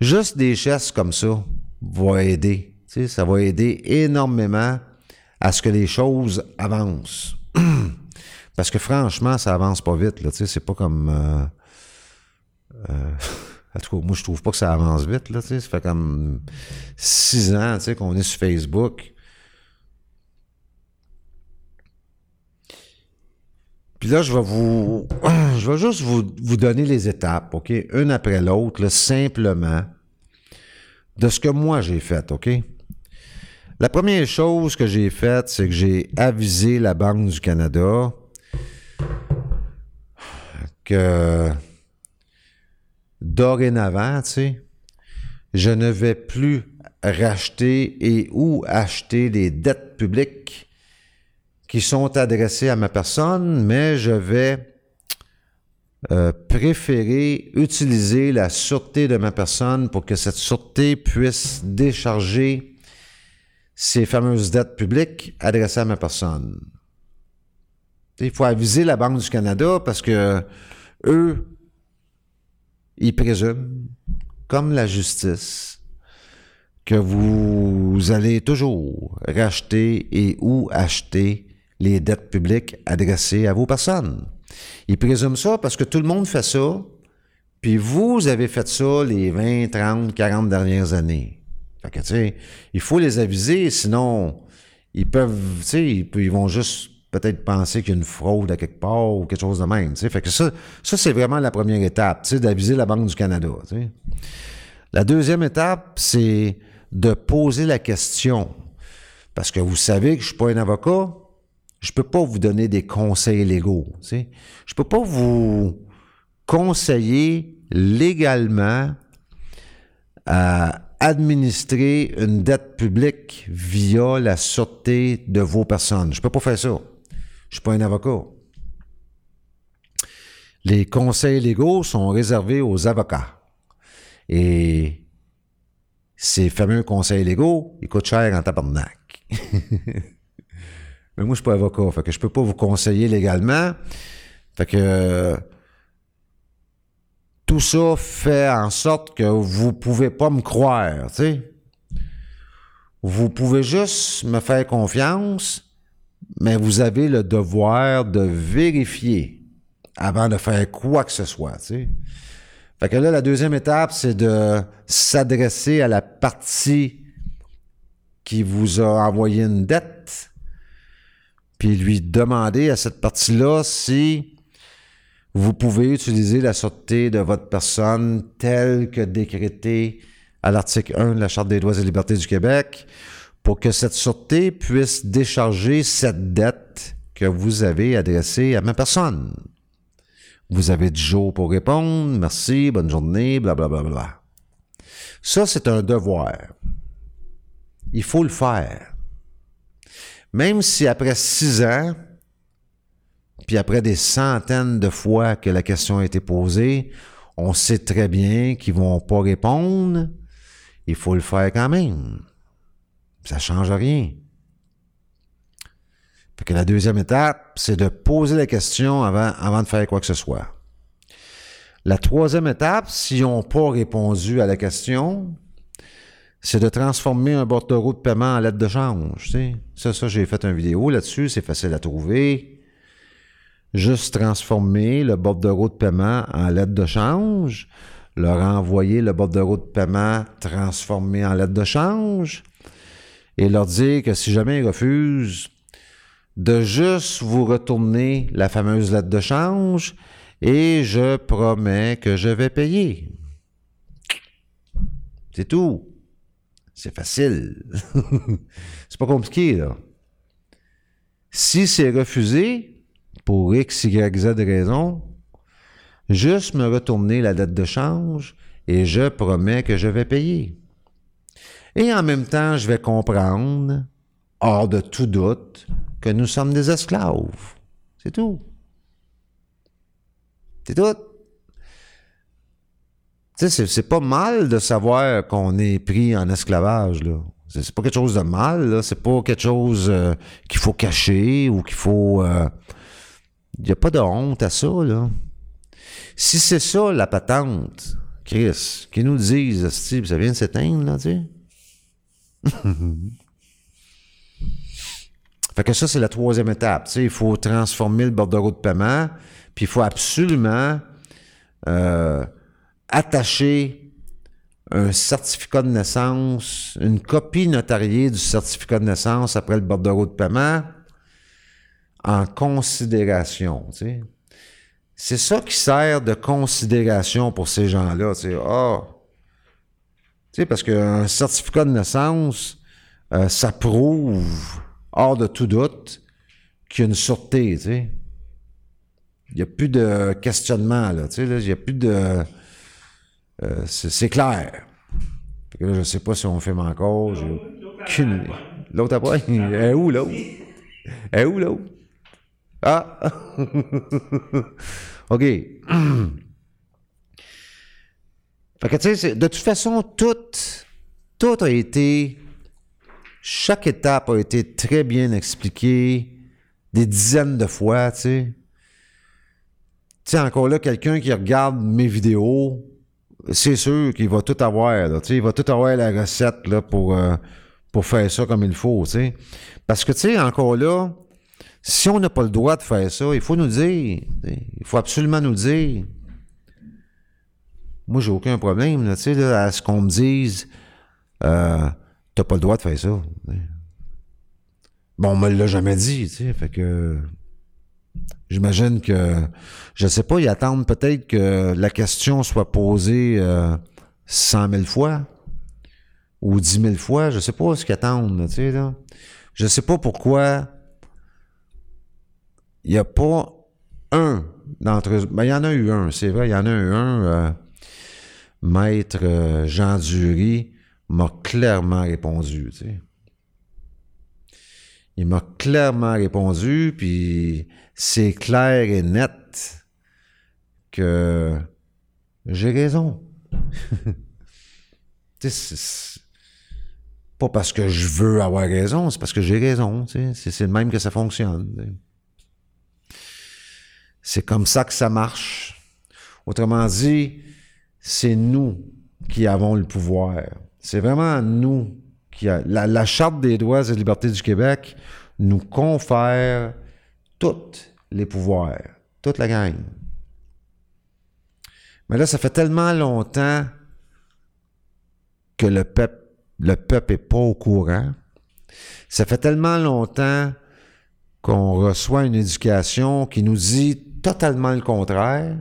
Juste des gestes comme ça va aider. Tu sais, ça va aider énormément à ce que les choses avancent. Parce que franchement, ça avance pas vite. Tu sais, c'est pas comme. euh, euh, en tout cas, moi, je trouve pas que ça avance vite. Là, ça fait comme six ans qu'on est sur Facebook. Puis là, je vais vous. Je vais juste vous, vous donner les étapes, OK? Une après l'autre, simplement, de ce que moi j'ai fait, OK? La première chose que j'ai faite, c'est que j'ai avisé la Banque du Canada que dorénavant, tu sais, je ne vais plus racheter et ou acheter des dettes publiques qui sont adressées à ma personne, mais je vais euh, préférer utiliser la sûreté de ma personne pour que cette sûreté puisse décharger ces fameuses dettes publiques adressées à ma personne. Il faut aviser la Banque du Canada parce que eux, ils présument, comme la justice, que vous allez toujours racheter et ou acheter les dettes publiques adressées à vos personnes. Ils présument ça parce que tout le monde fait ça, puis vous avez fait ça les 20, 30, 40 dernières années. Que, il faut les aviser, sinon, ils peuvent, ils vont juste peut-être penser qu'il y a une fraude à quelque part ou quelque chose de même, tu sais. Fait que ça, ça c'est vraiment la première étape, d'aviser la Banque du Canada. La deuxième étape, c'est de poser la question. Parce que vous savez que je suis pas un avocat, je peux pas vous donner des conseils légaux, tu sais. Je peux pas vous conseiller légalement à administrer une dette publique via la sûreté de vos personnes. Je peux pas faire ça. Je suis pas un avocat. Les conseils légaux sont réservés aux avocats. Et ces fameux conseils légaux, ils coûtent cher en tabarnak. Mais moi, je suis pas avocat, fait que je peux pas vous conseiller légalement. Fait que tout ça fait en sorte que vous pouvez pas me croire, tu sais. Vous pouvez juste me faire confiance, mais vous avez le devoir de vérifier avant de faire quoi que ce soit. Fait que là, la deuxième étape, c'est de s'adresser à la partie qui vous a envoyé une dette, puis lui demander à cette partie-là si vous pouvez utiliser la sûreté de votre personne telle que décrétée à l'article 1 de la Charte des droits et libertés du Québec pour que cette sûreté puisse décharger cette dette que vous avez adressée à ma personne. Vous avez du jours pour répondre, merci, bonne journée, blablabla. Bla, bla, bla. Ça, c'est un devoir. Il faut le faire. Même si après six ans, puis après des centaines de fois que la question a été posée, on sait très bien qu'ils vont pas répondre, il faut le faire quand même. Ça change rien. Que la deuxième étape, c'est de poser la question avant, avant de faire quoi que ce soit. La troisième étape, s'ils n'ont pas répondu à la question, c'est de transformer un bordereau de paiement en lettre de change. Tu. Ça, ça, j'ai fait une vidéo là-dessus, c'est facile à trouver. Juste transformer le bordereau de paiement en lettre de change, leur envoyer le bordereau de paiement transformé en lettre de change et leur dire que si jamais ils refusent, de juste vous retourner la fameuse lettre de change et je promets que je vais payer. C'est tout. C'est facile. c'est pas compliqué, là. Si c'est refusé, pour X, Y, Z raison, juste me retourner la dette de change et je promets que je vais payer. Et en même temps, je vais comprendre, hors de tout doute, que nous sommes des esclaves. C'est tout. C'est tout. Tu sais, c'est pas mal de savoir qu'on est pris en esclavage. C'est pas quelque chose de mal. C'est pas quelque chose euh, qu'il faut cacher ou qu'il faut. Il euh, n'y a pas de honte à ça. Si c'est ça, la patente, Chris, qu'ils nous disent, ça vient de s'éteindre, là, tu sais. fait que ça, c'est la troisième étape. Tu sais, il faut transformer le bordereau de paiement, puis il faut absolument euh, attacher un certificat de naissance, une copie notariée du certificat de naissance après le bordereau de paiement en considération. Tu sais. C'est ça qui sert de considération pour ces gens-là. Tu sais, ah, parce qu'un certificat de naissance, euh, ça prouve, hors de tout doute, qu'il y a une sûreté, tu sais. Il n'y a plus de questionnement, là, tu sais, il n'y a plus de... Euh, c'est clair. je ne sais pas si on filme encore, j'ai aucune... L'autre après, elle est où, l'autre? Elle est où, l'autre? Ah! OK. Fait que, tu sais, de toute façon, tout, tout a été, chaque étape a été très bien expliquée des dizaines de fois, tu sais. Tu sais, encore là, quelqu'un qui regarde mes vidéos, c'est sûr qu'il va tout avoir, là, tu sais, il va tout avoir la recette, pour, euh, pour faire ça comme il faut, tu sais. Parce que, tu sais, encore là, si on n'a pas le droit de faire ça, il faut nous dire, il faut absolument nous dire. Moi, j'ai aucun problème, tu sais, à ce qu'on me dise, euh, t'as pas le droit de faire ça. Bon, on me l'a jamais dit, tu sais, fait que j'imagine que, je sais pas, ils attendent peut-être que la question soit posée euh, 100 000 fois ou 10 000 fois, je sais pas ce qu'ils attendent, tu sais. Je sais pas pourquoi il n'y a pas un d'entre eux. Ben, il y en a eu un, c'est vrai, il y en a eu un. Euh, Maître euh, Jean Dury m'a clairement répondu, tu sais. Il m'a clairement répondu, puis c'est clair et net que j'ai raison. pas parce que je veux avoir raison, c'est parce que j'ai raison. C'est le même que ça fonctionne. C'est comme ça que ça marche. Autrement dit, c'est nous qui avons le pouvoir. C'est vraiment nous qui la, Charte des droits et libertés du Québec nous confère tous les pouvoirs, toute la gang. Mais là, ça fait tellement longtemps que le peuple le peuple est pas au courant. Ça fait tellement longtemps qu'on reçoit une éducation qui nous dit totalement le contraire.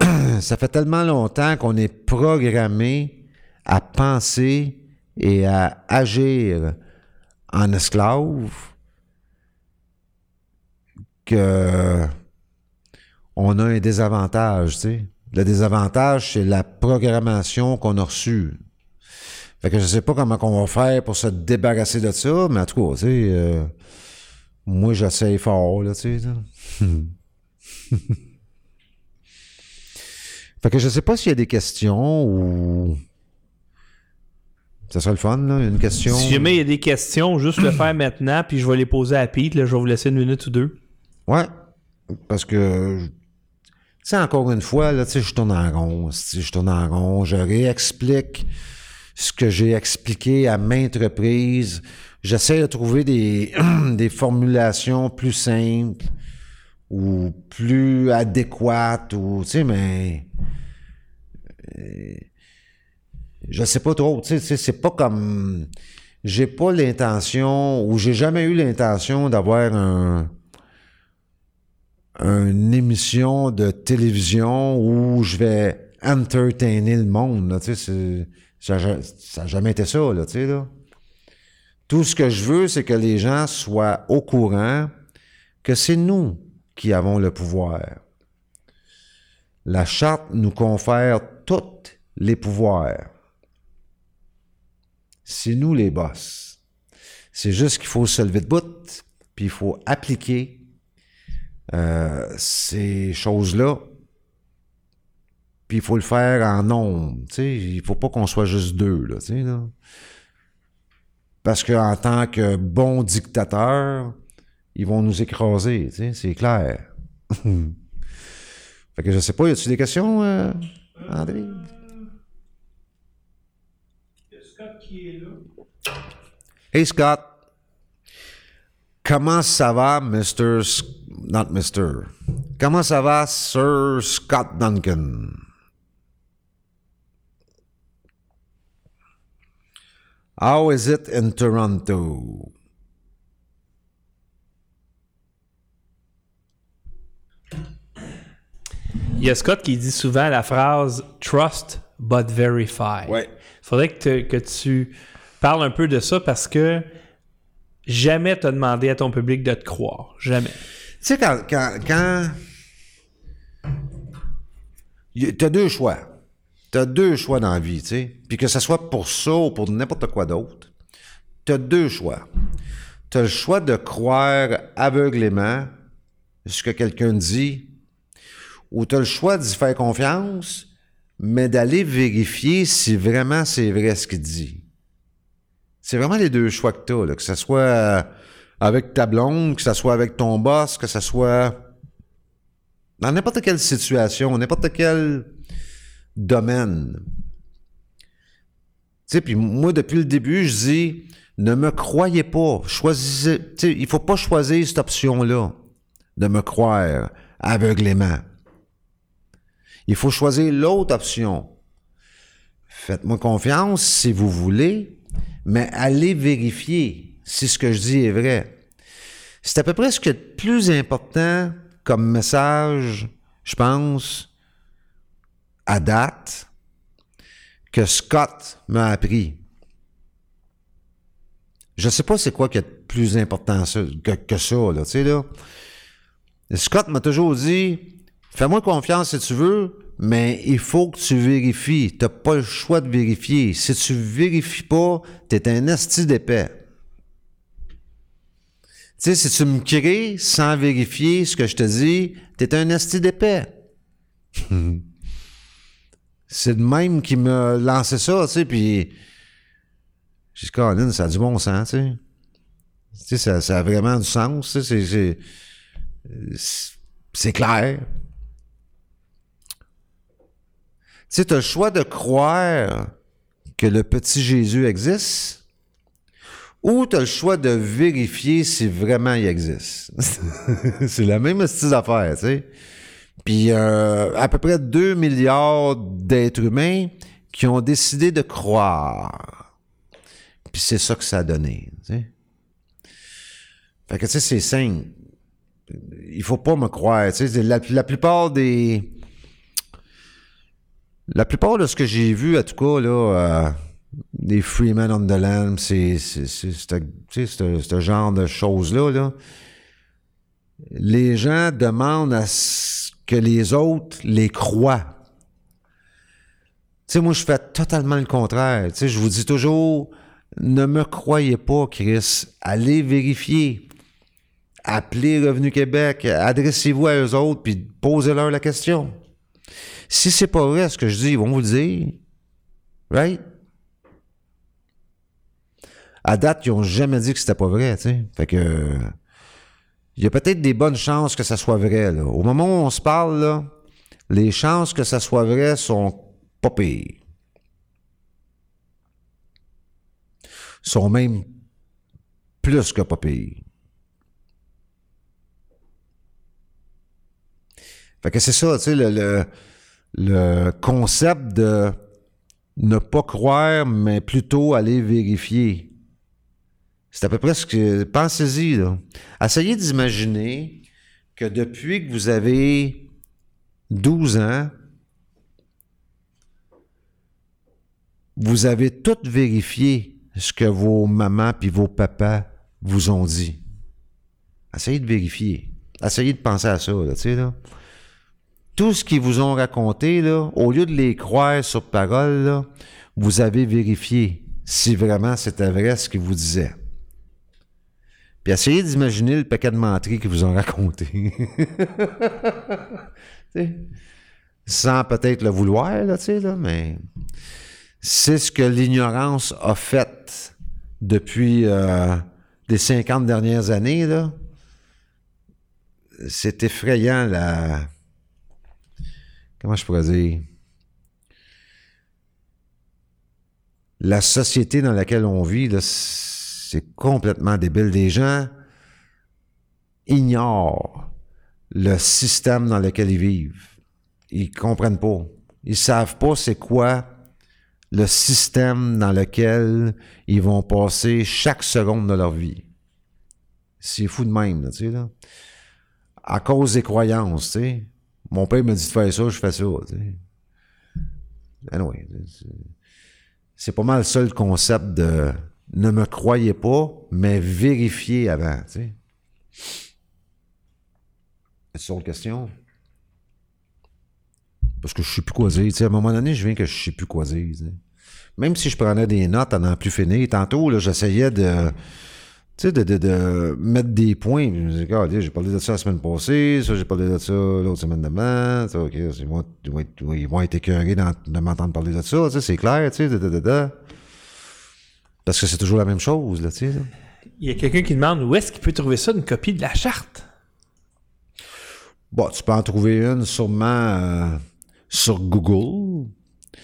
Ça fait tellement longtemps qu'on est programmé à penser et à agir en esclave que on a un désavantage, tu sais. Le désavantage, c'est la programmation qu'on a reçue. Fait que je sais pas comment on va faire pour se débarrasser de ça, mais en tout cas, tu sais, euh, moi, j'essaye fort, là, tu sais. fait que je sais pas s'il y a des questions ou... Ça serait le fun, là, une question. Si jamais il y a des questions, juste le faire maintenant, puis je vais les poser à Pete. Là, je vais vous laisser une minute ou deux. Ouais, parce que tu sais, encore une fois, là, tu sais, je tourne en rond. Je tourne en rond. Je réexplique ce que j'ai expliqué à maintes reprises. J'essaie de trouver des, des formulations plus simples ou plus adéquates ou, tu sais, mais... Euh, je sais pas trop, tu sais, c'est pas comme... J'ai pas l'intention ou j'ai jamais eu l'intention d'avoir un une émission de télévision où je vais entertainer le monde. ça n'a jamais été ça. Là, tu sais, là. Tout ce que je veux, c'est que les gens soient au courant que c'est nous qui avons le pouvoir. La charte nous confère tous les pouvoirs. C'est nous les boss. C'est juste qu'il faut se lever de bout, puis il faut appliquer euh, ces choses-là. Puis il faut le faire en nombre. Il faut pas qu'on soit juste deux. Parce qu'en tant que bon dictateur, ils vont nous écraser. C'est clair. fait que je sais pas, y a-tu des questions, euh, André? Scott qui est là. Hey Scott. Comment ça va, Mr. not Mr. Comment ça va, Sir Scott Duncan? How is it in Toronto? Il y a Scott qui dit souvent la phrase trust but verify. Ouais. Il faudrait que, que tu parles un peu de ça parce que jamais t'as demandé à ton public de te croire. Jamais. Tu sais, quand. quand, quand... T'as deux choix. T'as deux choix dans la vie, tu sais. Puis que ce soit pour ça ou pour n'importe quoi d'autre, t'as deux choix. T'as le choix de croire aveuglément ce que quelqu'un dit, ou t'as le choix d'y faire confiance, mais d'aller vérifier si vraiment c'est vrai ce qu'il dit. C'est vraiment les deux choix que tu as, que ce soit euh, avec ta blonde, que ce soit avec ton boss, que ce soit dans n'importe quelle situation, n'importe quel domaine. Tu sais, puis moi, depuis le début, je dis, ne me croyez pas. Choisissez, tu sais, il faut pas choisir cette option-là de me croire aveuglément. Il faut choisir l'autre option. Faites-moi confiance si vous voulez, mais allez vérifier si ce que je dis est vrai. C'est à peu près ce qui est le plus important comme message, je pense, à date, que Scott m'a appris. Je sais pas c'est quoi qui est plus important que, ça, là. Scott m'a toujours dit, fais-moi confiance si tu veux, mais il faut que tu vérifies. Tu n'as pas le choix de vérifier. Si tu vérifies pas, tu es un asti d'épais. Tu sais, si tu me crées sans vérifier ce que je te dis, tu es un asti d'épais. C'est le même qui me lancé ça, tu sais, puis j'ai dit, ça a du bon sens, tu sais. Ça, a vraiment du sens, tu sais, c'est clair. Tu sais, le choix de croire que le petit Jésus existe ou tu as le choix de vérifier si vraiment il existe. c'est la même style d'affaire, tu sais. Puis euh, à peu près 2 milliards d'êtres humains qui ont décidé de croire. Puis c'est ça que ça a donné. Fait que tu sais, c'est simple. Il faut pas me croire. La, plupart des. La plupart de ce que j'ai vu, en tout cas, là, euh, des Freemen on the Land, c'est ce genre de choses-là, là. Les gens demandent à que les autres les croient. Tu sais, moi, je fais totalement le contraire. Tu sais, je vous dis toujours, ne me croyez pas, Chris. Allez vérifier. Appelez Revenu Québec. Adressez-vous à eux autres, puis posez-leur la question. Si c'est pas vrai ce que je dis, ils vont vous le dire. Right? À date, ils ont jamais dit que c'était pas vrai, tu sais. Fait que... Il y a peut-être des bonnes chances que ça soit vrai. Au moment où on se parle, les chances que ça soit vrai sont pas pires. Sont même plus que pas pires. Que c'est ça, le concept de ne pas croire, mais plutôt aller vérifier. C'est à peu près ce que. Pensez-y, là. Essayez d'imaginer que depuis que vous avez 12 ans, vous avez tout vérifié ce que vos mamans puis vos papas vous ont dit. Essayez de vérifier. Essayez de penser à ça, là, tu sais, là. Tout ce qu'ils vous ont raconté, là, au lieu de les croire sur parole, là, vous avez vérifié si vraiment c'était vrai ce qu'ils vous disaient. Puis essayez d'imaginer le paquet de menteries qu'ils vous ont raconté. Sans peut-être le vouloir, là, là, mais c'est ce que l'ignorance a fait depuis euh, les 50 dernières années, là. C'est effrayant, la... Comment je pourrais dire? La société dans laquelle on vit, là, c'est complètement débile. Les gens ignorent le système dans lequel ils vivent. Ils comprennent pas. Ils savent pas c'est quoi le système dans lequel ils vont passer chaque seconde de leur vie. C'est fou de même, tu sais, là. À cause des croyances, tu sais. Mon père me dit de faire ça, je fais ça, tu sais. Anyway, c'est- c'est pas mal ça le concept de ne me croyez pas, mais vérifiez avant, tu sais. Autre question? Parce que je sais plus quoi. Tu sais, à un moment donné, je viens que je sais plus quoi dire. Même si je prenais des notes à n'en plus finir, tantôt, j'essayais de, de, de, de mettre des points. Je me disais, Regardez, j'ai parlé de ça la semaine passée, ça, j'ai parlé de ça l'autre semaine d'avant. Ils vont, être, écœurés de m'entendre parler de ça. C'est clair, tu sais. Parce que c'est toujours la même chose, là, tu sais. Il y a quelqu'un qui demande où est-ce qu'il peut trouver ça, une copie de la charte? Bon, tu peux en trouver une sûrement euh, sur Google. Tu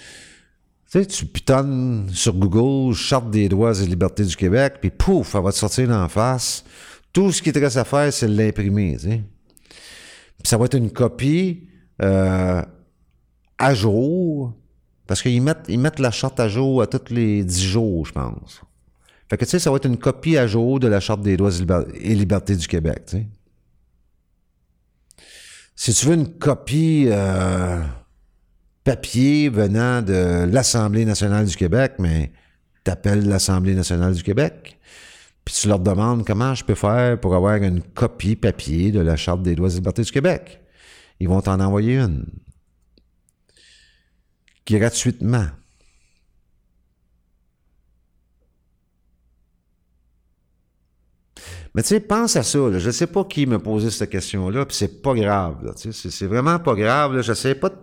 sais, tu pitonnes sur Google Charte des droits et libertés du Québec, puis pouf, elle va te sortir d'en face. Tout ce qui te reste à faire, c'est de l'imprimer, tu sais. Puis ça va être une copie euh, à jour, parce qu'ils mettent, la charte à jour à tous les 10 jours, je pense. Fait que, tu sais, ça va être une copie à jour de la Charte des droits et liber- et libertés du Québec. Si tu veux une copie euh, papier venant de l'Assemblée nationale du Québec, mais t'appelles l'Assemblée nationale du Québec, puis tu leur demandes comment je peux faire pour avoir une copie papier de la Charte des droits et libertés du Québec. Ils vont t'en envoyer une. Gratuitement. Mais tu sais, pense à ça. Je ne sais pas qui m'a posé cette question-là, puis c'est pas grave. sais, C'est vraiment pas grave. là. J'essaie pas de...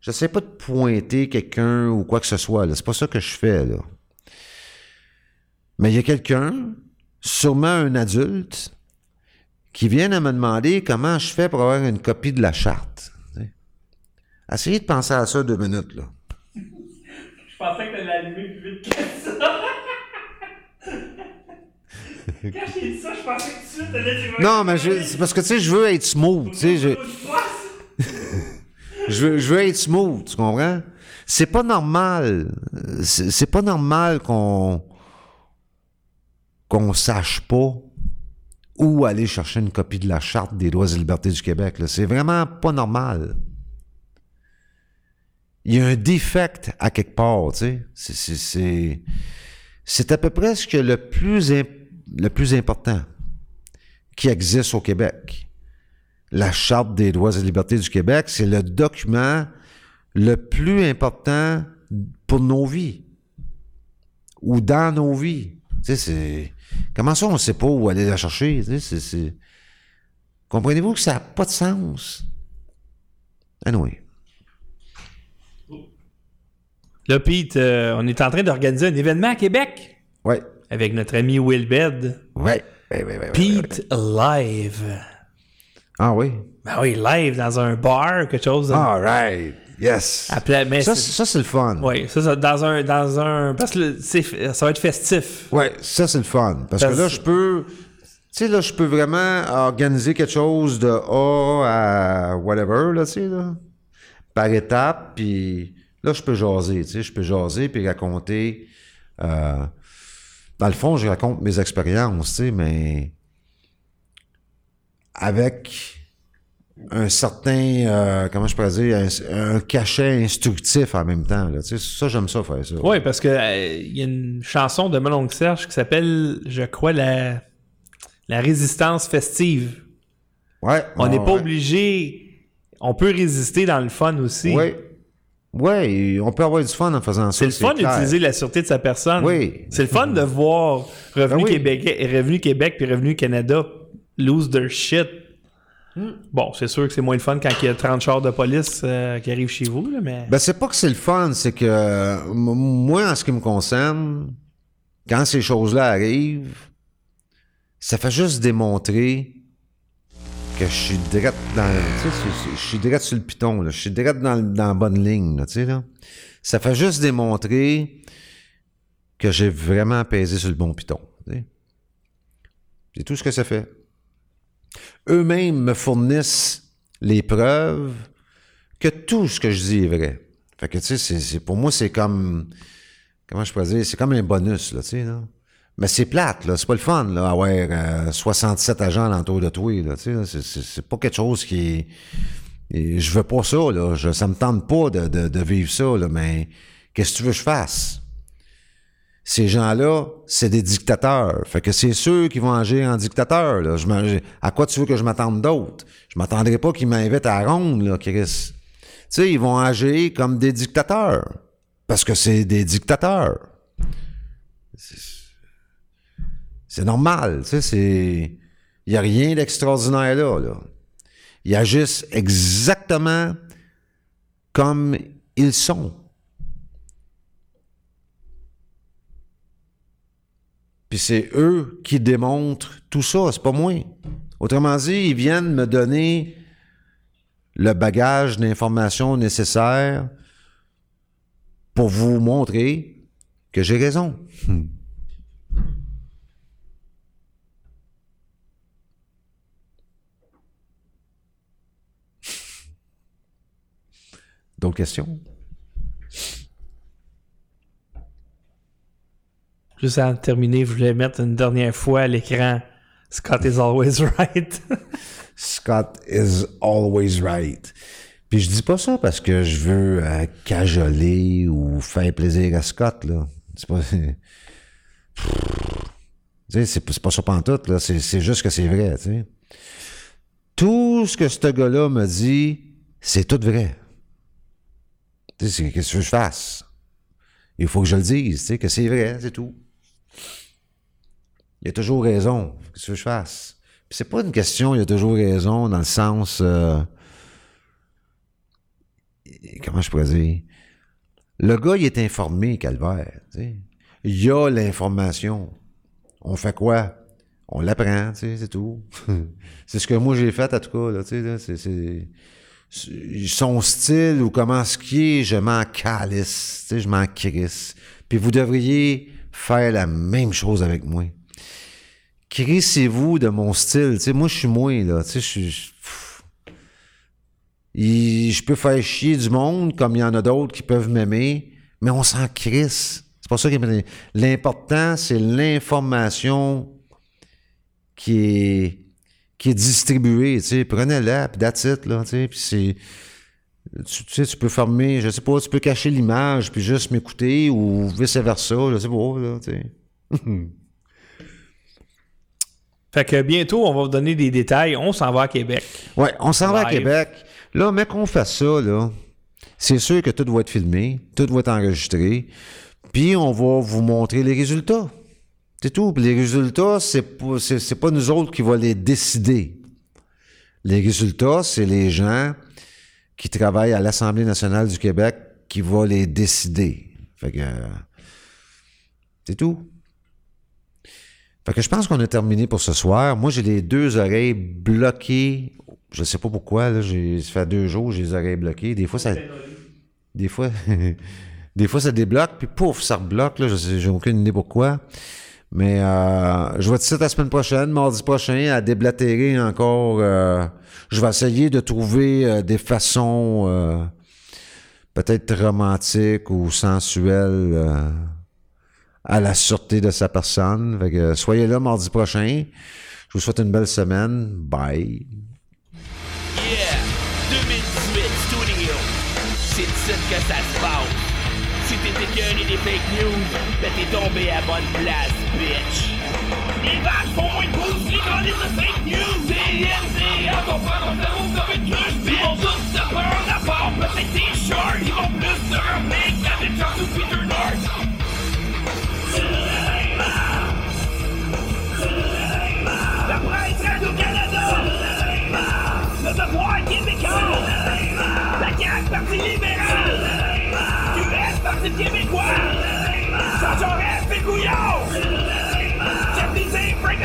J'essaie pas de pointer quelqu'un ou quoi que ce soit. C'est pas ça que je fais. Mais il y a quelqu'un, sûrement un adulte, qui vient à me demander comment je fais pour avoir une copie de la charte. Essayez de penser à ça deux minutes. Là. Je pensais que t'allais allumer plus vite que ça. Quand j'ai dit ça, je pensais que tu t'allais. Non, mais je- c'est parce que tu sais, je veux être smooth. Tu sais, je- je, veux, je veux être smooth, tu comprends? C'est pas normal. C'est c'est pas normal qu'on qu'on sache pas où aller chercher une copie de la Charte des droits et libertés du Québec. là. C'est vraiment pas normal. Il y a un défect à quelque part, tu sais. C'est- à peu près ce que le plus, le plus important qui existe au Québec. La Charte des droits et libertés du Québec, c'est le document le plus important pour nos vies ou dans nos vies. Tu sais. Comment ça, on ne sait pas où aller la chercher? Tu sais, Comprenez-vous que ça n'a pas de sens? Anyway. Là, Pete, euh, on est en train d'organiser un événement à Québec Ouais. avec notre ami Will Bed. Ouais, ouais, ouais, ouais. Pete Live. Ah oui? Ben oui, live dans un bar, quelque chose. All right. Yes. Mais Ça, c'est- le fun. Oui, ça, ça, dans un, dans un, parce que le- ça va être festif. Ouais, ça, c'est le fun. Parce Parce- que là, je peux... Tu sais, là, je peux vraiment organiser quelque chose de A à whatever, là, tu sais, là. Par étape, puis là, je peux jaser, tu sais. Je peux jaser puis raconter... euh, dans le fond, je raconte mes expériences, tu sais, mais... Avec un certain... euh, comment je pourrais dire? Un, un cachet instructif en même temps, là. Tu sais, ça, j'aime ça, faire ça. Oui, parce que euh, il y a une chanson de mon oncle Serge qui s'appelle, je crois, la, la résistance festive. Ouais. On n'est ouais, pas ouais. obligé. On peut résister dans le fun aussi. Oui. Oui, on peut avoir du fun en faisant ça. C'est le fun d'utiliser la sûreté de sa personne. Oui. C'est le fun de voir Revenu, Ben oui. Québec, Revenu Québec puis Revenu Canada lose their shit. Hmm. Bon, c'est sûr que c'est moins le fun quand il y a 30 chars de police euh, qui arrivent chez vous, là, mais. Ben, c'est pas que c'est le fun, c'est que moi, en ce qui me concerne, quand ces choses-là arrivent, ça fait juste démontrer que je suis direct sur le piton, là. Je suis direct dans, dans la bonne ligne. Ça fait juste démontrer que j'ai vraiment pesé sur le bon piton. C'est tout ce que ça fait. Eux-mêmes me fournissent les preuves que tout ce que je dis est vrai. Fait que, tu sais, pour moi, c'est comme. Comment je pourrais dire? C'est comme un bonus, là, tu sais. Mais c'est plate, là. C'est pas le fun, là, avoir euh, 67 agents alentour de toi, là. C'est- pas quelque chose qui je veux pas ça, là. Je, ça me tente pas de, de- vivre ça, là, mais qu'est-ce que tu veux que je fasse? Ces gens-là, c'est des dictateurs. Fait que c'est ceux qui vont agir en dictateur, là. Je à quoi tu veux que je m'attende d'autre? Je m'attendrai pas qu'ils m'invitent à la ronde, là, Chris. Tu sais, ils vont agir comme des dictateurs. Parce que c'est des dictateurs. C'est- normal, tu sais, c'est... Il n'y a rien d'extraordinaire là, là. Ils agissent exactement comme ils sont. Puis c'est eux qui démontrent tout ça, c'est pas moi. Autrement dit, ils viennent me donner le bagage d'informations nécessaires pour vous montrer que j'ai raison. D'autres questions? Juste avant de terminer, je voulais mettre une dernière fois à l'écran Scott is always right. Scott is always right. Puis je dis pas ça parce que je veux euh, cajoler ou faire plaisir à Scott, là. C'est pas... C'est pas ça pantoute, là. C'est c'est juste que c'est vrai, tu sais. Tout ce que ce gars-là me dit, c'est tout vrai. Qu'est-ce que je fasse? Il faut que je le dise, tu sais, que c'est vrai, c'est tout. Il a toujours raison. Qu'est-ce que je fasse? Puis c'est pas une question, il a toujours raison, dans le sens. euh, comment je pourrais dire? Le gars, il est informé, Calvaire. Il y a l'information. On fait quoi? On l'apprend, c'est tout. c'est ce que moi j'ai fait, en tout cas, là, c'est- Son style ou comment est, je m'en calisse, tu sais, je m'en crisse. Puis vous devriez faire la même chose avec moi. Crissez-vous de mon style. Tu sais, moi, je suis moi, là. Tu sais, je suis. je- peux faire chier du monde, comme il y en a d'autres qui peuvent m'aimer, mais on s'en crisse. C'est pas ça qui est... L'important, c'est l'information qui est, qui est distribuée, tu sais. Prenez-la, puis that's it, là, tu sais. Puis c'est... Tu, tu sais, tu peux fermer, je sais pas, tu peux cacher l'image, puis juste m'écouter, ou vice-versa, je sais pas, là, tu sais. Fait que bientôt, on va vous donner des détails. On s'en va à Québec. Ouais, on s'en va à. Québec. Là, mais qu'on fasse ça, là, c'est sûr que tout va être filmé, tout va être enregistré, puis on va vous montrer les résultats. C'est tout. Les résultats, c'est pas, c'est, pas nous autres qui va les décider. Les résultats, c'est les gens qui travaillent à l'Assemblée nationale du Québec qui va les décider. Fait que euh, c'est tout. Fait que je pense qu'on a terminé pour ce soir. Moi, j'ai les deux oreilles bloquées. Je sais pas pourquoi, là. J'ai, ça fait deux jours, j'ai les oreilles bloquées. Des fois, ça. Des fois. des fois, ça débloque, puis pouf, ça rebloque, là. J'ai aucune idée pourquoi. Mais euh, je vais te dire la semaine prochaine, mardi prochain, à déblatérer encore. euh, je vais essayer de trouver euh, des façons peut-être romantiques ou sensuelles à la sûreté de sa personne. Soyez là mardi prochain. Je vous souhaite une belle semaine. Bye. Yeah, 2018 Studio. C'est que ça se passe. Écœuré des fake news, ben t'es tombé à bonne place, bitch. Les vaches font moins de pouces, les de fake news. Comme une cruche. Ils vont tous se des. Ils vont plus se Peter North. La presse Radio-Canada! Le devoir québécois! La CAQ, Parti libéral! Parti québécois! Jean Jaurès, Phil Gouillard! Jeff Lisée, Frank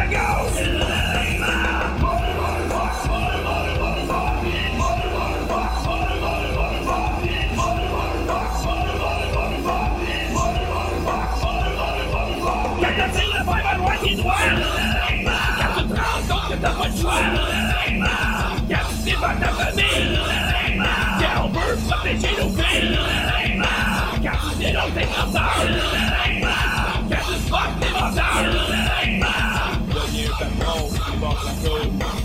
droit! Quand tu te rends compte que t'as pas le choix! Quand tu défends ta famille! Quand on veut protéger nos filles! Fuck them up, down! Love you, I know, you walk like gold.